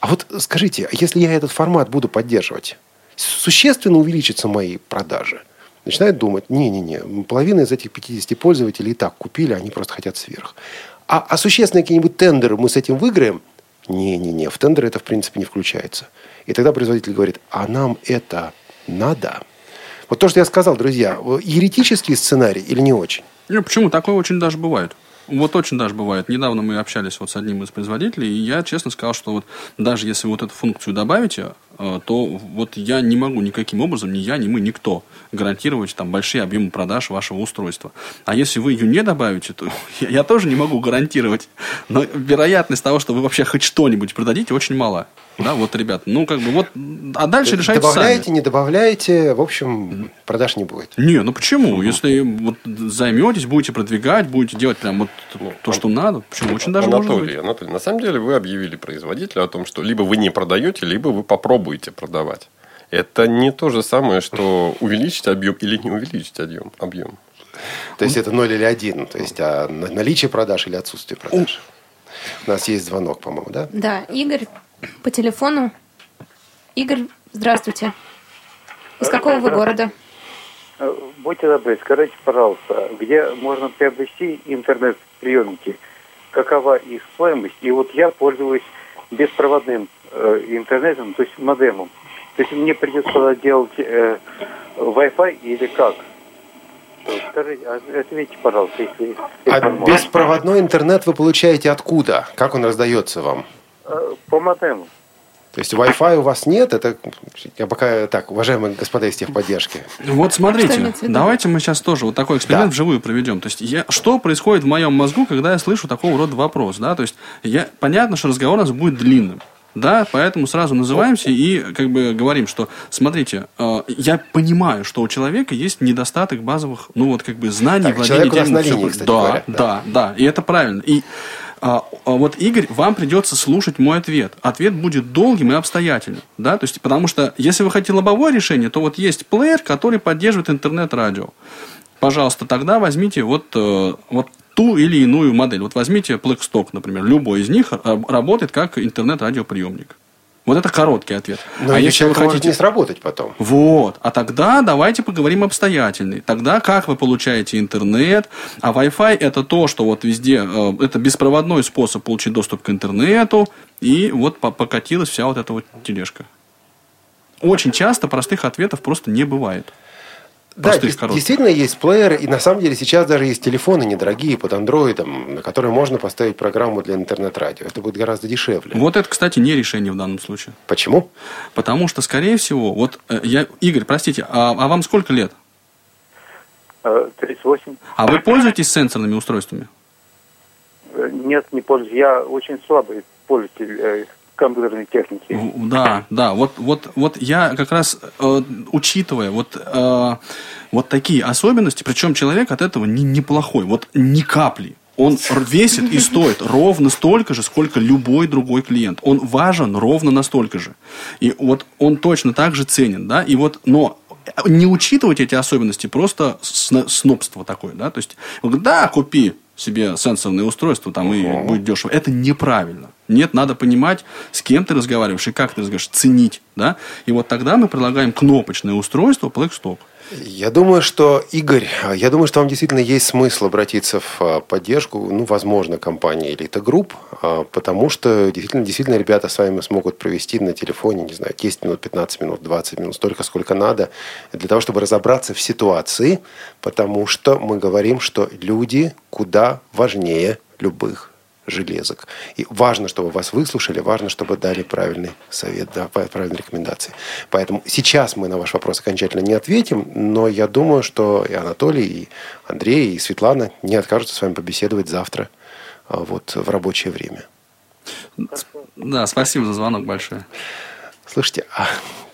а вот скажите, а если я этот формат буду поддерживать, существенно увеличатся мои продажи? Начинает думать, не-не-не, половина из этих 50 пользователей и так купили, они просто хотят сверх. А, а существенные какие-нибудь тендеры мы с этим выиграем? Не-не-не, в тендеры это в принципе не включается. И тогда производитель говорит, а нам это надо? Вот то, что я сказал, друзья, еретический сценарий или не очень? Не, почему? Такое очень даже бывает. Вот очень даже бывает. Недавно мы общались вот с одним из производителей, и я честно сказал, что вот даже если вот эту функцию добавите, то вот я не могу никаким образом, ни я, ни мы, никто гарантировать там большие объемы продаж вашего устройства. А если вы ее не добавите, то <laughs> я, я тоже не могу гарантировать. Но вероятность того, что вы вообще хоть что-нибудь продадите, очень мала. Да, вот, ребят, ну, как бы, вот, а дальше решайте Добавляете, сами. не добавляете, в общем, продаж не будет. Не, ну почему? Если вот займетесь, будете продвигать, будете делать прям вот то, что надо, почему? Очень даже может Анатолий, быть. Анатолий, на самом деле вы объявили производителю о том, что либо вы не продаете, либо вы попробуете продавать. Это не то же самое, что <laughs> увеличить объем или не увеличить объем. объем. То есть это 0 или 1, то есть а на- наличие продаж или отсутствие продаж. У нас есть звонок, по-моему, да? Да, Игорь по телефону. Игорь, здравствуйте. Из какого вы города? Э, Будьте добры, скажите, пожалуйста, где можно приобрести интернет-приемники? Какова их стоимость? И вот я пользуюсь беспроводным э, интернетом, то есть модемом. То есть мне придется делать э, Wi-Fi или как? Скажите, а- ответьте, пожалуйста, если... А это можно. беспроводной интернет вы получаете откуда? Как он раздается вам? Э, По модему. То есть Wi-Fi у вас нет? Это я пока так, уважаемые господа из техподдержки. Вот смотрите, давайте мы сейчас тоже вот такой эксперимент Да. вживую проведем. То есть, я, что происходит в моем мозгу, когда я слышу такого рода вопрос, да? То есть, я, понятно, что разговор у нас будет длинным. Да, поэтому сразу называемся и как бы говорим, что смотрите, э, я понимаю, что у человека есть недостаток базовых, ну вот как бы знаний, Так, владения нас на линии, кстати да, говоря, да, да. да, и это правильно. И а, а вот, Игорь, вам придется слушать мой ответ. Ответ будет долгим и обстоятельным. Да? То есть, потому что, если вы хотите лобовое решение, то вот есть плеер, который поддерживает интернет-радио. Пожалуйста, тогда возьмите вот, э, вот ту или иную модель. Вот возьмите Blackstock, например. Любой из них работает как интернет-радиоприемник. Вот это короткий ответ. Но а если вы человек может хотите... не сработать потом. Вот. А тогда давайте поговорим обстоятельный. Тогда как вы получаете интернет, а Wi-Fi это то, что вот везде, э, это беспроводной способ получить доступ к интернету, и вот по- покатилась вся вот эта вот тележка. Очень часто простых ответов просто не бывает. Да, Простых, коротких. действительно есть плееры, и на самом деле сейчас даже есть телефоны недорогие под андроидом, на которые можно поставить программу для интернет-радио. Это будет гораздо дешевле. Вот это, кстати, не решение в данном случае. Почему? Потому что, скорее всего, вот э, я, Игорь, простите, а, а вам сколько лет? Э, 38. А вы пользуетесь сенсорными устройствами? Э, Нет, не пользуюсь. Я очень слабый пользователь э, компьютерной техники. Да, да, вот, вот, вот я как раз, э, учитывая вот, э, вот такие особенности, причем человек от этого не, неплохой, вот ни капли. Он весит и стоит ровно столько же, сколько любой другой клиент. Он важен ровно настолько же. И вот он точно так же ценен, да, и вот, но не учитывать эти особенности просто снобство такое, да, то есть, да, купи себе сенсорное устройство, там, и будет дешево. Это неправильно. Нет, надо понимать, с кем ты разговариваешь и как ты разговариваешь, ценить, да, и вот тогда мы предлагаем кнопочное устройство Blackstock. Я думаю, что, Игорь, я думаю, что вам действительно есть смысл обратиться в а, поддержку, ну, возможно, компании Elite Group, а, потому что действительно, действительно ребята с вами смогут провести на телефоне, не знаю, 10 минут, 15 минут, 20 минут, столько, сколько надо, для того, чтобы разобраться в ситуации, потому что мы говорим, что люди куда важнее любых железок. И важно, чтобы вас выслушали, важно, чтобы дали правильный совет, да, правильные рекомендации. Поэтому сейчас мы на ваш вопрос окончательно не ответим, но я думаю, что и Анатолий, и Андрей, и Светлана не откажутся с вами побеседовать завтра а, вот, в рабочее время. Да, спасибо за звонок большое. Слушайте, а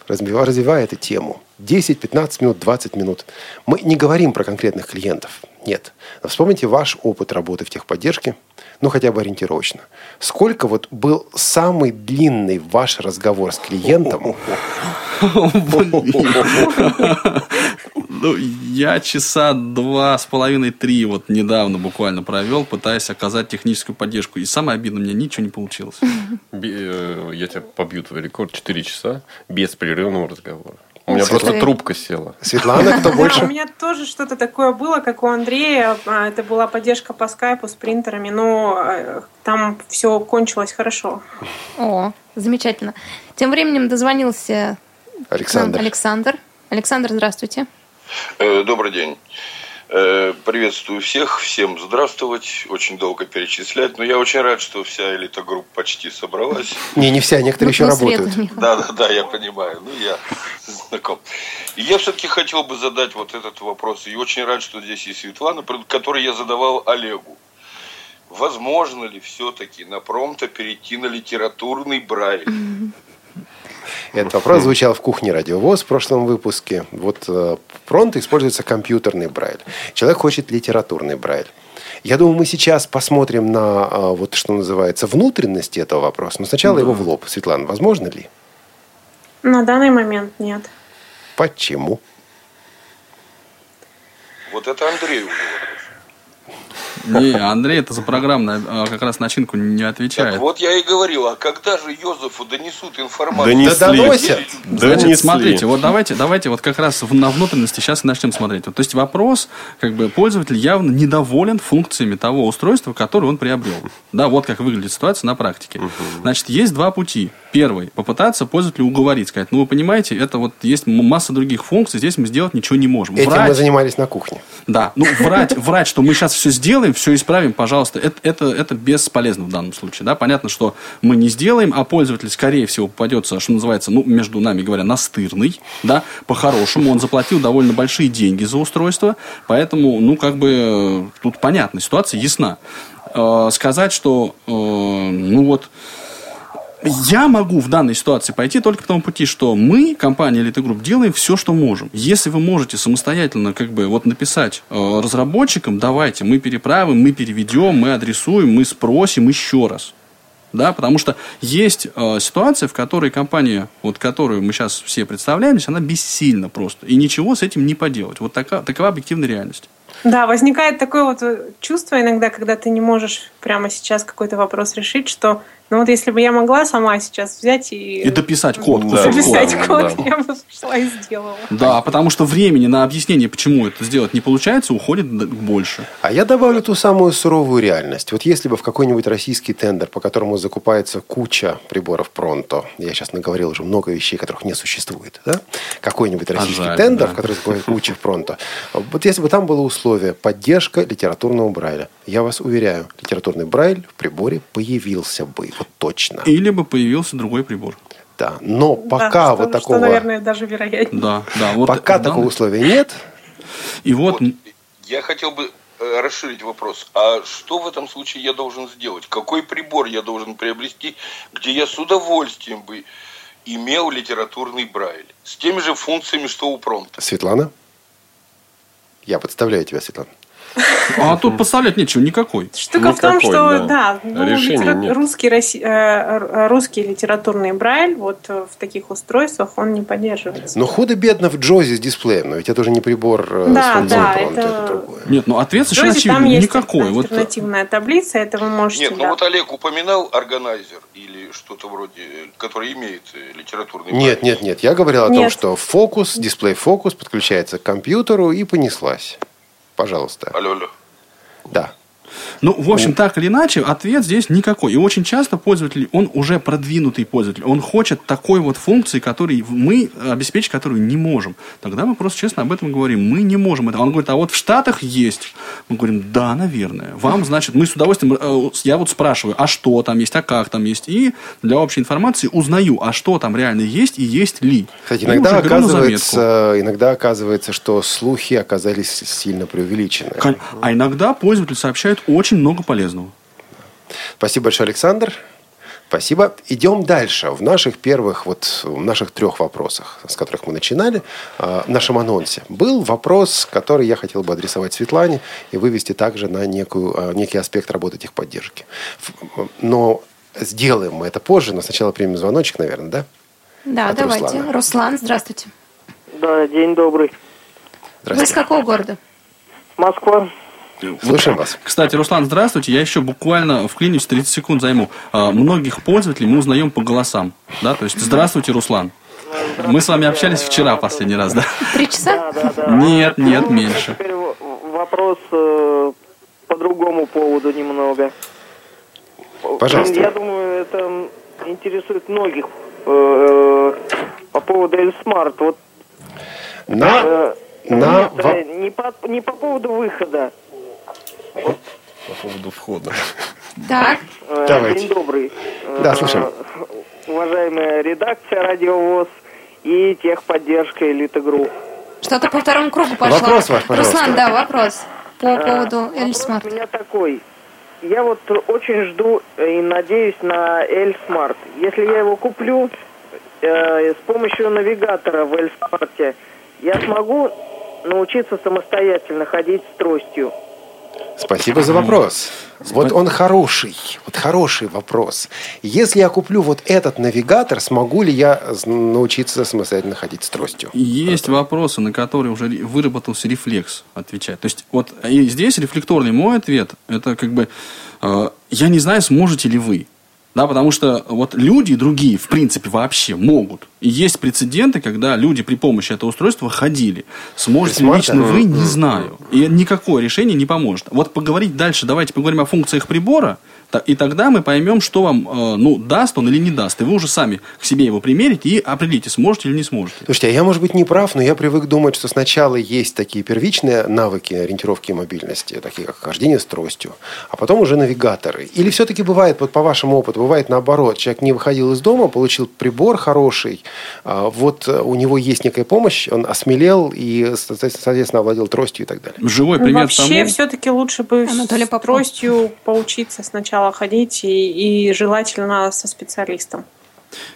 развивая, развивая эту тему, 10, 15 минут, 20 минут, мы не говорим про конкретных клиентов. Нет. Но вспомните ваш опыт работы в техподдержке, ну хотя бы ориентировочно. Сколько вот был самый длинный ваш разговор с клиентом? Ну, я часа два с половиной, три вот недавно буквально провел, пытаясь оказать техническую поддержку. И самое обидное, у меня ничего не получилось. Э, Я тебя побью твой рекорд. 4 часа без прерывного разговора. У меня ты. просто трубка села. Светлана, кто Да, у больше? меня тоже что-то такое было, как у Андрея. А, Это была поддержка по скайпу с принтерами, но э, там все кончилось хорошо. О, замечательно. Тем временем дозвонился Александр. Александр. Александр, здравствуйте. Э, Добрый день. Э, Приветствую всех, всем здравствовать. Очень долго перечислять, но я очень рад, что вся элита групп почти собралась. Не, не вся, некоторые еще работают. Да, да, да, я понимаю. Ну, я знаком. Я все-таки хотел бы задать вот этот вопрос. И очень рад, что здесь есть Светлана, который я задавал Олегу. Возможно ли все-таки на промто перейти на литературный брайль? Этот вопрос звучал в кухне Радиовоз в прошлом выпуске. Вот э, пронто используется компьютерный брайль. Человек хочет литературный брайль. Я думаю, мы сейчас посмотрим на э, вот что называется внутренности этого вопроса. Но сначала его в лоб. Светлана, возможно ли? На данный момент нет. Почему? Вот это Андрею уже вопрос. Не, Андрей это за программную а, как раз начинку не Так отвечает. вот я и говорил, а когда же Йозефу донесут информацию? Донесли. Да доносят. Значит, Донесли. смотрите, вот давайте, давайте вот как раз на внутренности сейчас и начнем смотреть. Вот, то есть вопрос, как бы пользователь явно недоволен функциями того устройства, которое он приобрел. Да, вот как выглядит ситуация на практике. Значит, есть два пути. Первый, попытаться пользователя уговорить, сказать, ну вы понимаете, это вот есть масса других функций, здесь мы сделать ничего не можем. Этим мы Врать- занимались на кухне. да, ну врать, врать, что мы сейчас все сделаем, все исправим, пожалуйста, это, это, это бесполезно в данном случае. Да? Понятно, что мы не сделаем, а пользователь, скорее всего, попадется, что называется, ну, между нами говоря, настырный, да, по-хорошему, он заплатил довольно большие деньги за устройство, поэтому, ну, как бы, тут понятно, ситуация ясна. Э, сказать, что, э, ну, вот, я могу в данной ситуации пойти только по тому пути, что мы, компания Elite Group, делаем все, что можем. Если вы можете самостоятельно как бы вот написать э, разработчикам, давайте, мы переправим, мы переведем, мы адресуем, мы спросим еще раз. Да, потому что есть э, ситуация, в которой компания, вот которую мы сейчас все представляем, она бессильна просто. И ничего с этим не поделать. Вот така- такова объективная реальность. Да, возникает такое вот э, чувство иногда, когда ты не можешь прямо сейчас какой-то вопрос решить, что ну вот если бы я могла сама сейчас взять и, И дописать код, Да. Да, код, да. я бы пошла и сделала. Да, потому что времени на объяснение, почему это сделать не получается, уходит больше. А я добавлю ту самую суровую реальность. Вот если бы в какой-нибудь российский тендер, по которому закупается куча приборов Пронто, я сейчас наговорил уже много вещей, которых не существует, да? какой-нибудь российский жаль, тендер, да. в который закупает куча Пронто, вот если бы там было условие поддержка литературного брайля, я вас уверяю, литературный брайль в приборе появился бы, вот точно. Или бы появился другой прибор. Да, но Да, пока что- вот что, такого, наверное, даже вероятнее. Да, да. Вот пока в такого условия нет, И вот, Вот. Я хотел бы э, расширить вопрос. А что в этом случае я должен сделать? Какой прибор я должен приобрести, где я с удовольствием бы имел литературный брайль? С теми же функциями, что у промпта. Светлана? Я подставляю тебя, Светлана. А тут поставлять нечего, никакой. Штука в том, что да. да, ну, литера- нет. русский, э, русский литературный брайль вот э, в таких устройствах он не поддерживается. Но худо-бедно в Джозе с дисплеем, но ведь это уже не прибор э, Да, с да, это- это другое. Нет, ну ответ совершенно Джозе там есть Никакой. Вот, альтернативная таблица, это вы можете... Нет, ну да. вот Олег упоминал органайзер или что-то вроде, который имеет литературный Нет, брайль. нет, нет. Я говорил о том, Нет. что фокус, дисплей-фокус подключается к компьютеру и понеслась. Пожалуйста. Алло, алло. Да. Ну, в общем, так или иначе, ответ здесь никакой. И очень часто пользователь, он уже продвинутый пользователь, он хочет такой вот функции, которой мы обеспечить, которую не можем. Тогда мы просто честно об этом говорим. Мы не можем это. Он говорит, а вот в Штатах есть. Мы говорим, да, наверное. Вам, значит, мы с удовольствием, э, я вот спрашиваю, а что там есть, а как там есть. И для общей информации узнаю, а что там реально есть и есть ли. Кстати, иногда оказывается, иногда оказывается, что слухи оказались сильно преувеличены. А иногда пользователь сообщает очень много полезного. Спасибо большое, Александр. Спасибо. Идем дальше. В наших первых, вот, в наших трех вопросах, с которых мы начинали, э, в нашем анонсе, был вопрос, который я хотел бы адресовать Светлане и вывести также на некую, э, некий аспект работы техподдержки. Но сделаем мы это позже, но сначала примем звоночек, наверное, да? Да, От давайте. Руслана. Руслан, здравствуйте. Да, день добрый. Вы из какого города? Москва. Слушаем вас. Кстати, Руслан, здравствуйте. Я еще буквально вклинюсь 30 секунд займу. А, Многих пользователей мы узнаем по голосам. Да? То есть, здравствуйте, Руслан. Мы с вами общались вчера последний раз, да? Три часа? Нет, нет, меньше. Теперь в- вопрос э, по другому поводу немного. Пожалуйста. Я думаю, это интересует многих э, по поводу Эльсмарт. Вот На, э, на некоторые- не, по, не по поводу выхода. По поводу входа. Так. Э, Давайте. День добрый. Да, Э, слушаем. Уважаемая редакция Радиовоз и техподдержка Элита Групп. Что-то по второму кругу пошло. Вопрос ваш, пожалуйста. Руслан, да, вопрос по А, поводу ElSmart. у меня такой. Я вот очень жду и надеюсь на ElSmart. Если я его куплю э, с помощью навигатора в ElSmart, я смогу научиться самостоятельно ходить с тростью. Спасибо за вопрос. Вот он хороший, вот хороший вопрос. Если я куплю вот этот навигатор, смогу ли я научиться самостоятельно ходить с тростью? Есть вопросы, на которые уже выработался рефлекс отвечать. То есть, вот и здесь рефлекторный мой ответ, это как бы, э, я не знаю, сможете ли вы. Да, потому что вот люди другие, в принципе, вообще могут. И есть прецеденты, когда люди при помощи этого устройства ходили. Сможете ли лично вы, не Мгм. знаю. И никакое решение не поможет. Вот поговорить дальше, давайте поговорим о функциях прибора, и тогда мы поймем, что вам, э, ну, даст он или не даст. И вы уже сами к себе его примерите и определите, сможете или не сможете. Слушайте, а я, может быть, не прав, но я привык думать, что сначала есть такие первичные навыки ориентировки и мобильности, такие как хождение с тростью, а потом уже навигаторы. Или все-таки бывает, вот по вашему опыту, бывает наоборот, человек не выходил из дома, получил прибор хороший, а, вот э, у него есть некая помощь, он осмелел и, со- соответственно, овладел тростью и так далее. Живой Ну, пример Вообще, тому. все-таки лучше бы Анатолий с тростью поучиться сначала ходить и, и желательно со специалистом.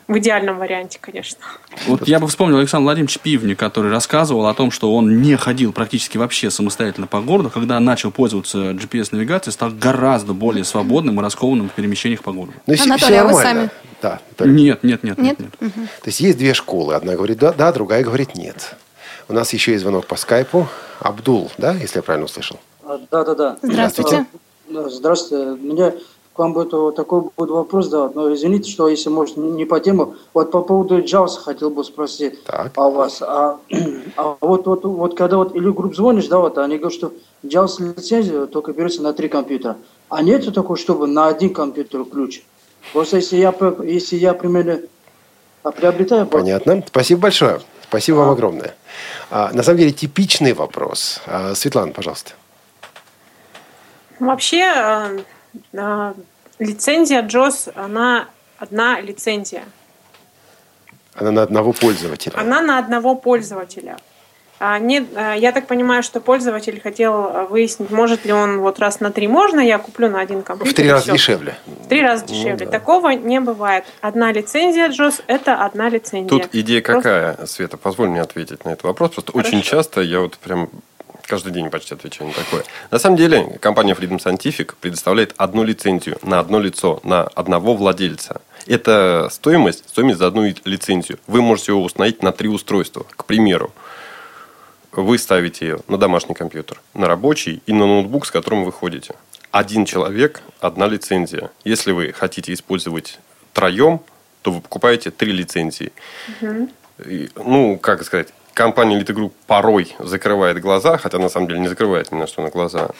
В идеальном варианте, конечно. Вот я бы вспомнил Александра Владимировича Пивни, который рассказывал о том, что он не ходил практически вообще самостоятельно по городу. Когда начал пользоваться GPS-навигацией, стал гораздо более свободным и раскованным в перемещениях по городу. Ну, Анатолий, а вы сами? Да. Нет, нет, нет, нет. Нет? нет. Мгм. То есть есть две школы. Одна говорит да, да, другая говорит нет. У нас еще есть звонок по скайпу. Абдул, да, если я правильно услышал? Да, да, да. Здравствуйте. Да, Здравствуйте. У меня к вам будет вот такой будет вопрос, да. Но извините, что если может не по тему. Вот по поводу Джауса хотел бы спросить Так. о вас. А, <clears throat> а вот, вот, вот когда вот или групп звонишь, да, вот они говорят, что Джаус лицензия только берется на три компьютера. А нет такого, чтобы на один компьютер ключ? Просто если я, если я примерно а, приобретаю... Понятно. Спасибо большое. Спасибо вам огромное. А, на самом деле типичный вопрос. А, Светлана, пожалуйста. Вообще, э, лицензия JOS, она одна лицензия. Она на одного пользователя. Она на одного пользователя. А, нет, а, я так понимаю, что пользователь хотел а, выяснить, может ли он вот раз на три можно, я куплю на один компьютер. В три раза дешевле. В три раза дешевле. да. Такого не бывает. Одна лицензия, Джос, это одна лицензия. Тут идея Просто- какая, Света? Позволь мне ответить на этот вопрос. Просто очень часто я вот прям каждый день почти отвечаю на такое. На самом деле, компания Freedom Scientific предоставляет одну лицензию на одно лицо, на одного владельца. Это стоимость, стоимость за одну лицензию. Вы можете его установить на три устройства. К примеру, вы ставите ее на домашний компьютер, на рабочий и на ноутбук, с которым вы ходите. Один человек, одна лицензия. Если вы хотите использовать троем, то вы покупаете три лицензии. Мгм. И, ну, как сказать, компания Elite Group порой закрывает глаза, хотя на самом деле не закрывает ни на что на глаза,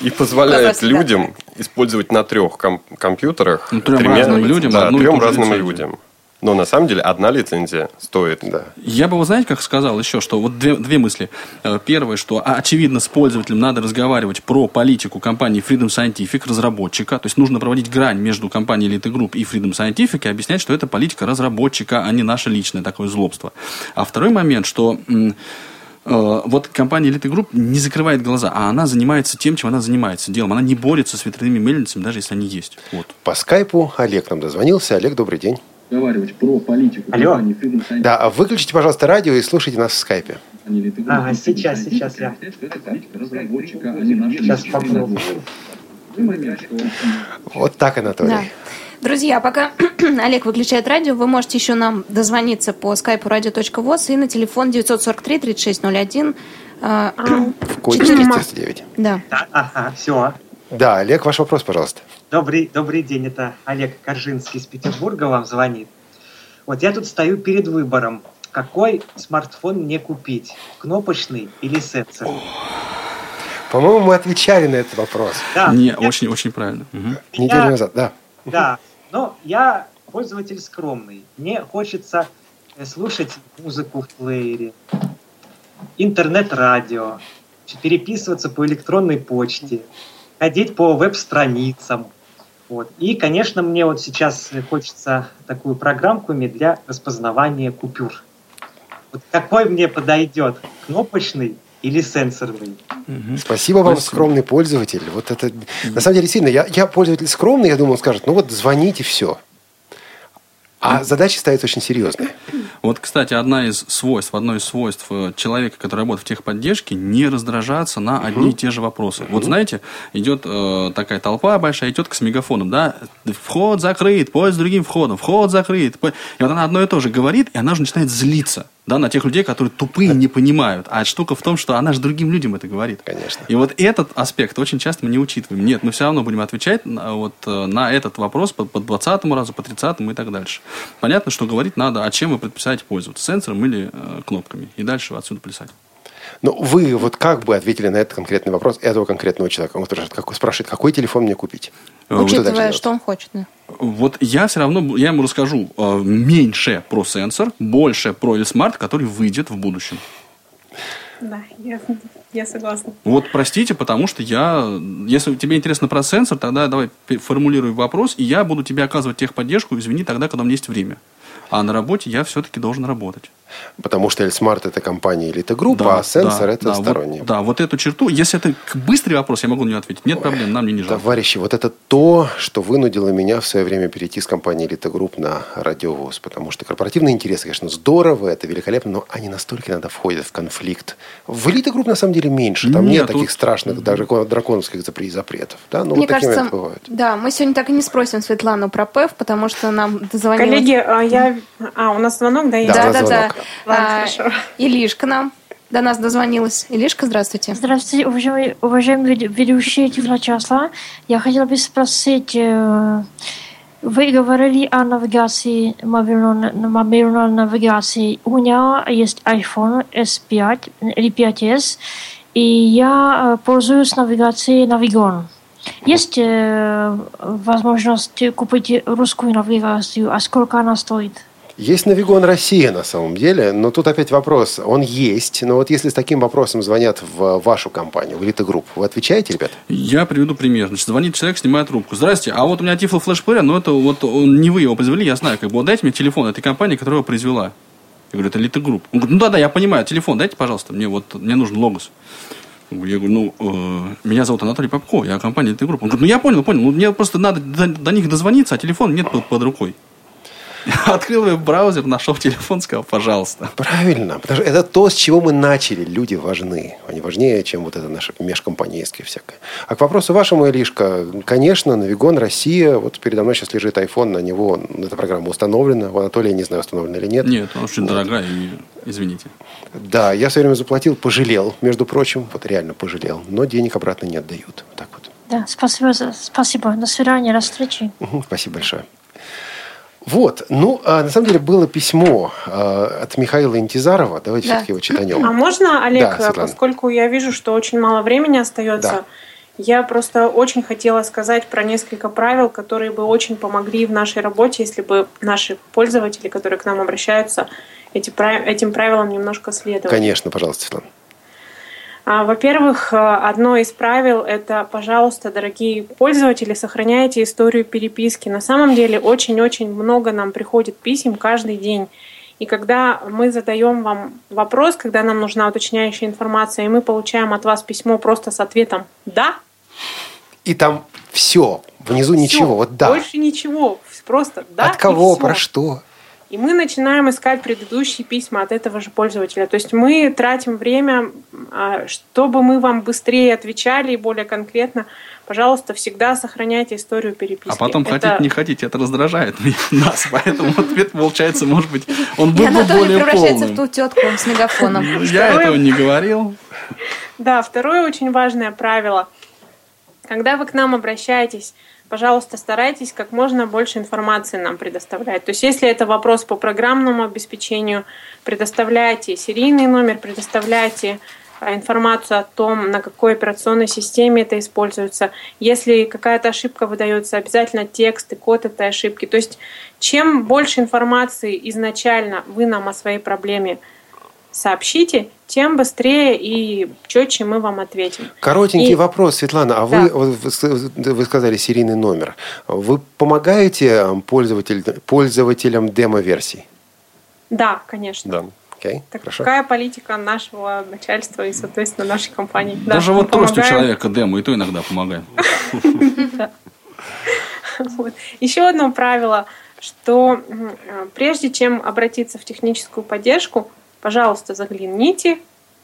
и позволяет людям использовать на трех ком- компьютерах Ну, трем разным людям да, трем разным людям. Но на самом деле одна лицензия стоит. Да. Я бы, вы знаете, как сказал еще, что вот две, две мысли. Э, Первое, что а, очевидно с пользователем надо разговаривать про политику компании Freedom Scientific, разработчика. То есть нужно проводить грань между компанией Elite Group и Freedom Scientific и объяснять, что это политика разработчика, а не наше личное такое злобство. А второй момент, что э, вот компания Elite Group не закрывает глаза, а она занимается тем, чем она занимается делом. Она не борется с ветряными мельницами, даже если они есть. Вот. По скайпу Олег нам дозвонился. Олег, добрый день. Разговаривать про политику Алло. компании Freedom Scientific. Да, а выключите, пожалуйста, радио и слушайте нас в скайпе. Ага, сейчас, сейчас я. Сейчас попробую. Вот так, Анатолий. Да. Друзья, пока <clears throat> Олег выключает радио, вы можете еще нам дозвониться по скайпу radio.voz и на телефон 943-3601. э, <clears throat> В код четыре- 499. Да. Ага, все. Да, Олег, ваш вопрос, пожалуйста. Добрый, добрый день, это Олег Коржинский из Петербурга вам звонит. Вот я тут стою перед выбором, какой смартфон мне купить, кнопочный или сенсорный. По-моему, мы отвечали на этот вопрос. Да. Не, очень, очень правильно. Мгм. Неделю назад, да. Да, но я пользователь скромный. Мне хочется э, слушать музыку в плеере, интернет-радио, переписываться по электронной почте, ходить по веб-страницам. Вот. И, конечно, мне вот сейчас хочется такую программку иметь для распознавания купюр. Вот какой мне подойдет, кнопочный или сенсорный? Спасибо вам, скромный пользователь. Вот это, на самом деле, сильно. Я, я пользователь скромный, я думал, он скажет, ну вот звоните, все. А задача ставится очень серьезная. Вот, кстати, одна из свойств, одно из свойств э, человека, который работает в техподдержке, не раздражаться на одни и те же вопросы. Вот знаете, идет э, такая толпа большая, идет к с мегафоном, да, вход закрыт, поезд с другим входом, вход закрыт. И вот она одно и то же говорит, и она же начинает злиться. Да, на тех людей, которые тупые не понимают. А штука в том, что она же другим людям это говорит. Конечно. И вот этот аспект очень часто мы не учитываем. Нет, мы все равно будем отвечать на, вот, э, на этот вопрос по, по 20 разу, по 30 и так дальше. Понятно, что говорить надо, а чем вы предпочитаете пользоваться, сенсором или э, кнопками. И дальше отсюда плясать. Но вы вот как бы ответили на этот конкретный вопрос этого конкретного человека? Он спрашивает, какой, спрашивает, какой телефон мне купить? Э, вот Учитывая, дальше что он хочет. да. Вот я все равно, я ему расскажу э, меньше про сенсор, больше про Эльсмарт, который выйдет в будущем. Да, я, я согласна. Вот простите, потому что я, если тебе интересно про сенсор, тогда давай формулируй вопрос, и я буду тебе оказывать техподдержку, извини, тогда, когда у меня есть время. А на работе я все-таки должен работать. Потому что Эльсмарт это компания Elite Group, Да, а сенсор да, это да, вот- сторонний. да, вот эту черту, если это быстрый вопрос, я могу на него ответить. Нет проблем, нам не жалко. Товарищи, вот это то, что вынудило меня в свое время перейти с компании Elite Group на радиовоз. Потому что корпоративные интересы, конечно, здорово, это великолепно, но они настолько иногда входят в конфликт. В Elite Group на самом деле меньше. Там нет, Нет, таких тут- страшных даже драконовских запре- запретов. Да? Ну, Мне вот такие кажется, моменты бывают. да, мы сегодня так и не спросим Светлану про ПЭФ, потому что нам дозвонилась... Коллеги, а я... А, у нас звонок, да? я- Да, да, да. Ладно, А, хорошо. Илишка нам до нас дозвонилась. Илишка, здравствуйте. Здравствуйте, уважаемые, уважаемые веду- ведущие Тифлочасла. Я хотела бы спросить, э, вы говорили о навигации, мобильной, мобильной навигации. У меня есть iPhone S5 или 5s, и я э, пользуюсь навигацией Navigon. Есть э, возможность купить русскую навигацию, а сколько она стоит? Есть Навигон Россия на самом деле, но тут опять вопрос. Он есть, но вот если с таким вопросом звонят в вашу компанию, в Elite Group, вы отвечаете, ребят? Я приведу пример. Значит, звонит человек, снимает трубку. Здрасте, а вот у меня Тифло флешплеер, но это вот он, не вы его произвели, я знаю. Как бы, вот дайте мне телефон этой компании, которая его произвела. Я говорю, это Elite Group. Он говорит, ну да-да, я понимаю, телефон дайте, пожалуйста, мне вот, мне нужен логос. Я говорю, ну, э, меня зовут Анатолий Попко, я компания Elite Group. Он говорит, ну я понял, понял, ну мне просто надо до, до них дозвониться, а телефон нет под, под рукой. <laughs> Открыл веб-браузер, нашел телефон, сказал, пожалуйста. Правильно, потому что это то, с чего мы начали. Люди важны. Они важнее, чем вот это наше межкомпанейское всякое. А к вопросу вашему, Илишка, конечно, Навигон Россия, вот передо мной сейчас лежит iPhone, на него эта программа установлена. У Анатолия, не знаю, установлена или нет. Нет, она очень вот. дорогая, и, извините. Да, я все время заплатил, пожалел, между прочим, вот реально пожалел, но денег обратно не отдают. Вот так вот. Да, спасибо, спасибо. До свидания, до встречи. Спасибо большое. Вот. Ну, а, на самом деле было письмо а, от Михаила Интизарова. Давайте да. все-таки его читанем. А можно, Олег, да, поскольку я вижу, что очень мало времени остается, да. я просто очень хотела сказать про несколько правил, которые бы очень помогли в нашей работе, если бы наши пользователи, которые к нам обращаются, эти, этим правилам немножко следовали. Конечно, пожалуйста, Светлана. А, во-первых, э, одно из правил – это, пожалуйста, дорогие пользователи, сохраняйте историю переписки. На самом деле очень-очень много нам приходит писем каждый день. И когда мы задаем вам вопрос, когда нам нужна уточняющая информация, и мы получаем от вас письмо просто с ответом «да», и там все, внизу все, ничего, вот да. Больше ничего, просто да. От кого, про что? И мы начинаем искать предыдущие письма от этого же пользователя. То есть мы тратим время, а, чтобы мы вам быстрее отвечали и более конкретно. Пожалуйста, всегда сохраняйте историю переписки. А потом это... хотите, не хотите, это раздражает <laughs> нас. Поэтому <laughs> ответ получается, может быть, он был бы более превращается в ту тетку с мегафоном. <laughs> Я этого не говорил. Да, второе очень важное правило. Когда вы к нам обращаетесь, пожалуйста, старайтесь как можно больше информации нам предоставлять. То есть, если это вопрос по программному обеспечению, предоставляйте серийный номер, предоставляйте а, информацию о том, на какой операционной системе это используется. Если какая-то ошибка выдается, обязательно текст и код этой ошибки. То есть чем больше информации изначально вы нам о своей проблеме сообщите, тем быстрее и четче мы вам ответим. Коротенький и... вопрос, Светлана. А да. вы, вы сказали серийный номер. Вы помогаете пользователь, пользователям демо-версий? Да, конечно. Да. Okay, так Такая политика нашего начальства и, соответственно, нашей компании. Даже вот трость у человека демо, и то иногда помогаем. <laughs> Еще одно правило, что прежде чем обратиться в техническую поддержку, пожалуйста, загляните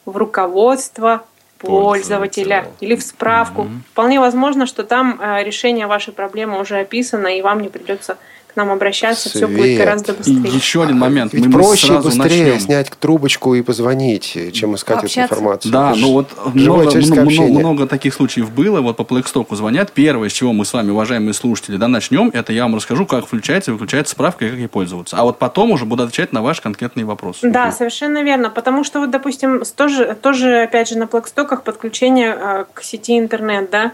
в руководство пользователя или в справку. Угу. Вполне возможно, что там э, решение вашей проблемы уже описано, и вам не придется нам обращаться, Свет. все будет гораздо быстрее. И еще один момент. Ведь мы, проще мы быстрее начнем. снять трубочку и позвонить, чем искать Общаться. эту информацию. Да, ну вот много, много, много таких случаев было. Вот по Плейкстоку звонят. Первое, с чего мы с вами, уважаемые слушатели, да, начнем, это я вам расскажу, как включается и выключается справка и как ей пользоваться. А вот потом уже буду отвечать на ваши конкретные вопросы. Да, совершенно верно. Потому что вот, допустим, тоже, тоже опять же, на Плейкстоках подключение э, к сети интернет, да,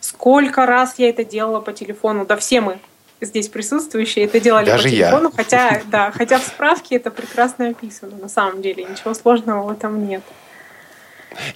Сколько раз я это делала по телефону? Да все мы здесь присутствующие это делали Даже по телефону, я. хотя, <laughs> да, хотя в справке это прекрасно описано, на самом деле, ничего сложного в этом нет.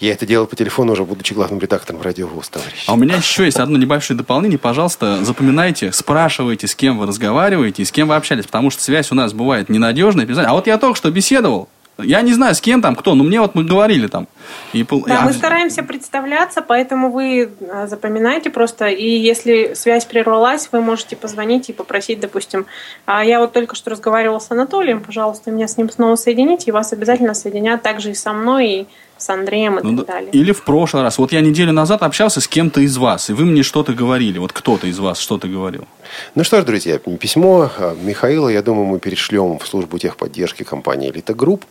Я это делал по телефону, уже будучи главным редактором радиовоз, товарищ. А у меня еще есть одно небольшое дополнение. Пожалуйста, запоминайте, спрашивайте, с кем вы разговариваете и с кем вы общались, потому что связь у нас бывает ненадежная. А вот я только что беседовал, я не знаю, с кем там, кто, но мне вот мы говорили там. И, да, мы стараемся представляться, поэтому вы а, запоминаете просто, и если связь прервалась, вы можете позвонить и попросить, допустим, а я вот только что разговаривала с Анатолием, пожалуйста, меня с ним снова соедините, и вас обязательно соединят также и со мной, и с Андреем и ну, так далее. Или в прошлый раз. Вот я неделю назад общался с кем-то из вас, и вы мне что-то говорили. Вот кто-то из вас что-то говорил. Ну что ж, друзья, письмо а, Михаила, я думаю, мы перешлем в службу техподдержки компании «Элита Групп».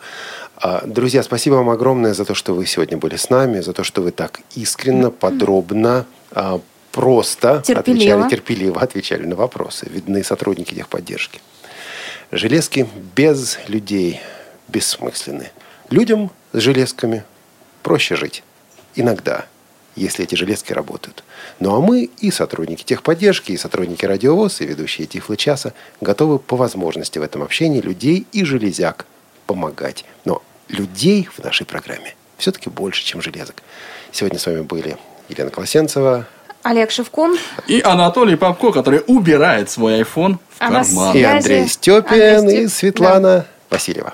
А, друзья, спасибо вам огромное за то, что вы сегодня были с нами, за то, что вы так искренно, подробно, а, просто терпеливо. отвечали, терпеливо отвечали на вопросы. Видны сотрудники техподдержки. Железки без людей бессмысленны. Людям с железками проще жить. Иногда, если эти железки работают. Ну а мы и сотрудники техподдержки, и сотрудники радиовоз, и ведущие Тифлы часа готовы по возможности в этом общении людей и железяк помогать. Но людей в нашей программе все-таки больше, чем железок. Сегодня с вами были Елена Колосенцева, Олег Шевкун. И Анатолий Попко, который убирает свой iPhone в а карман. И Андрей Степин, Андрей Степ... и Светлана да. Васильева.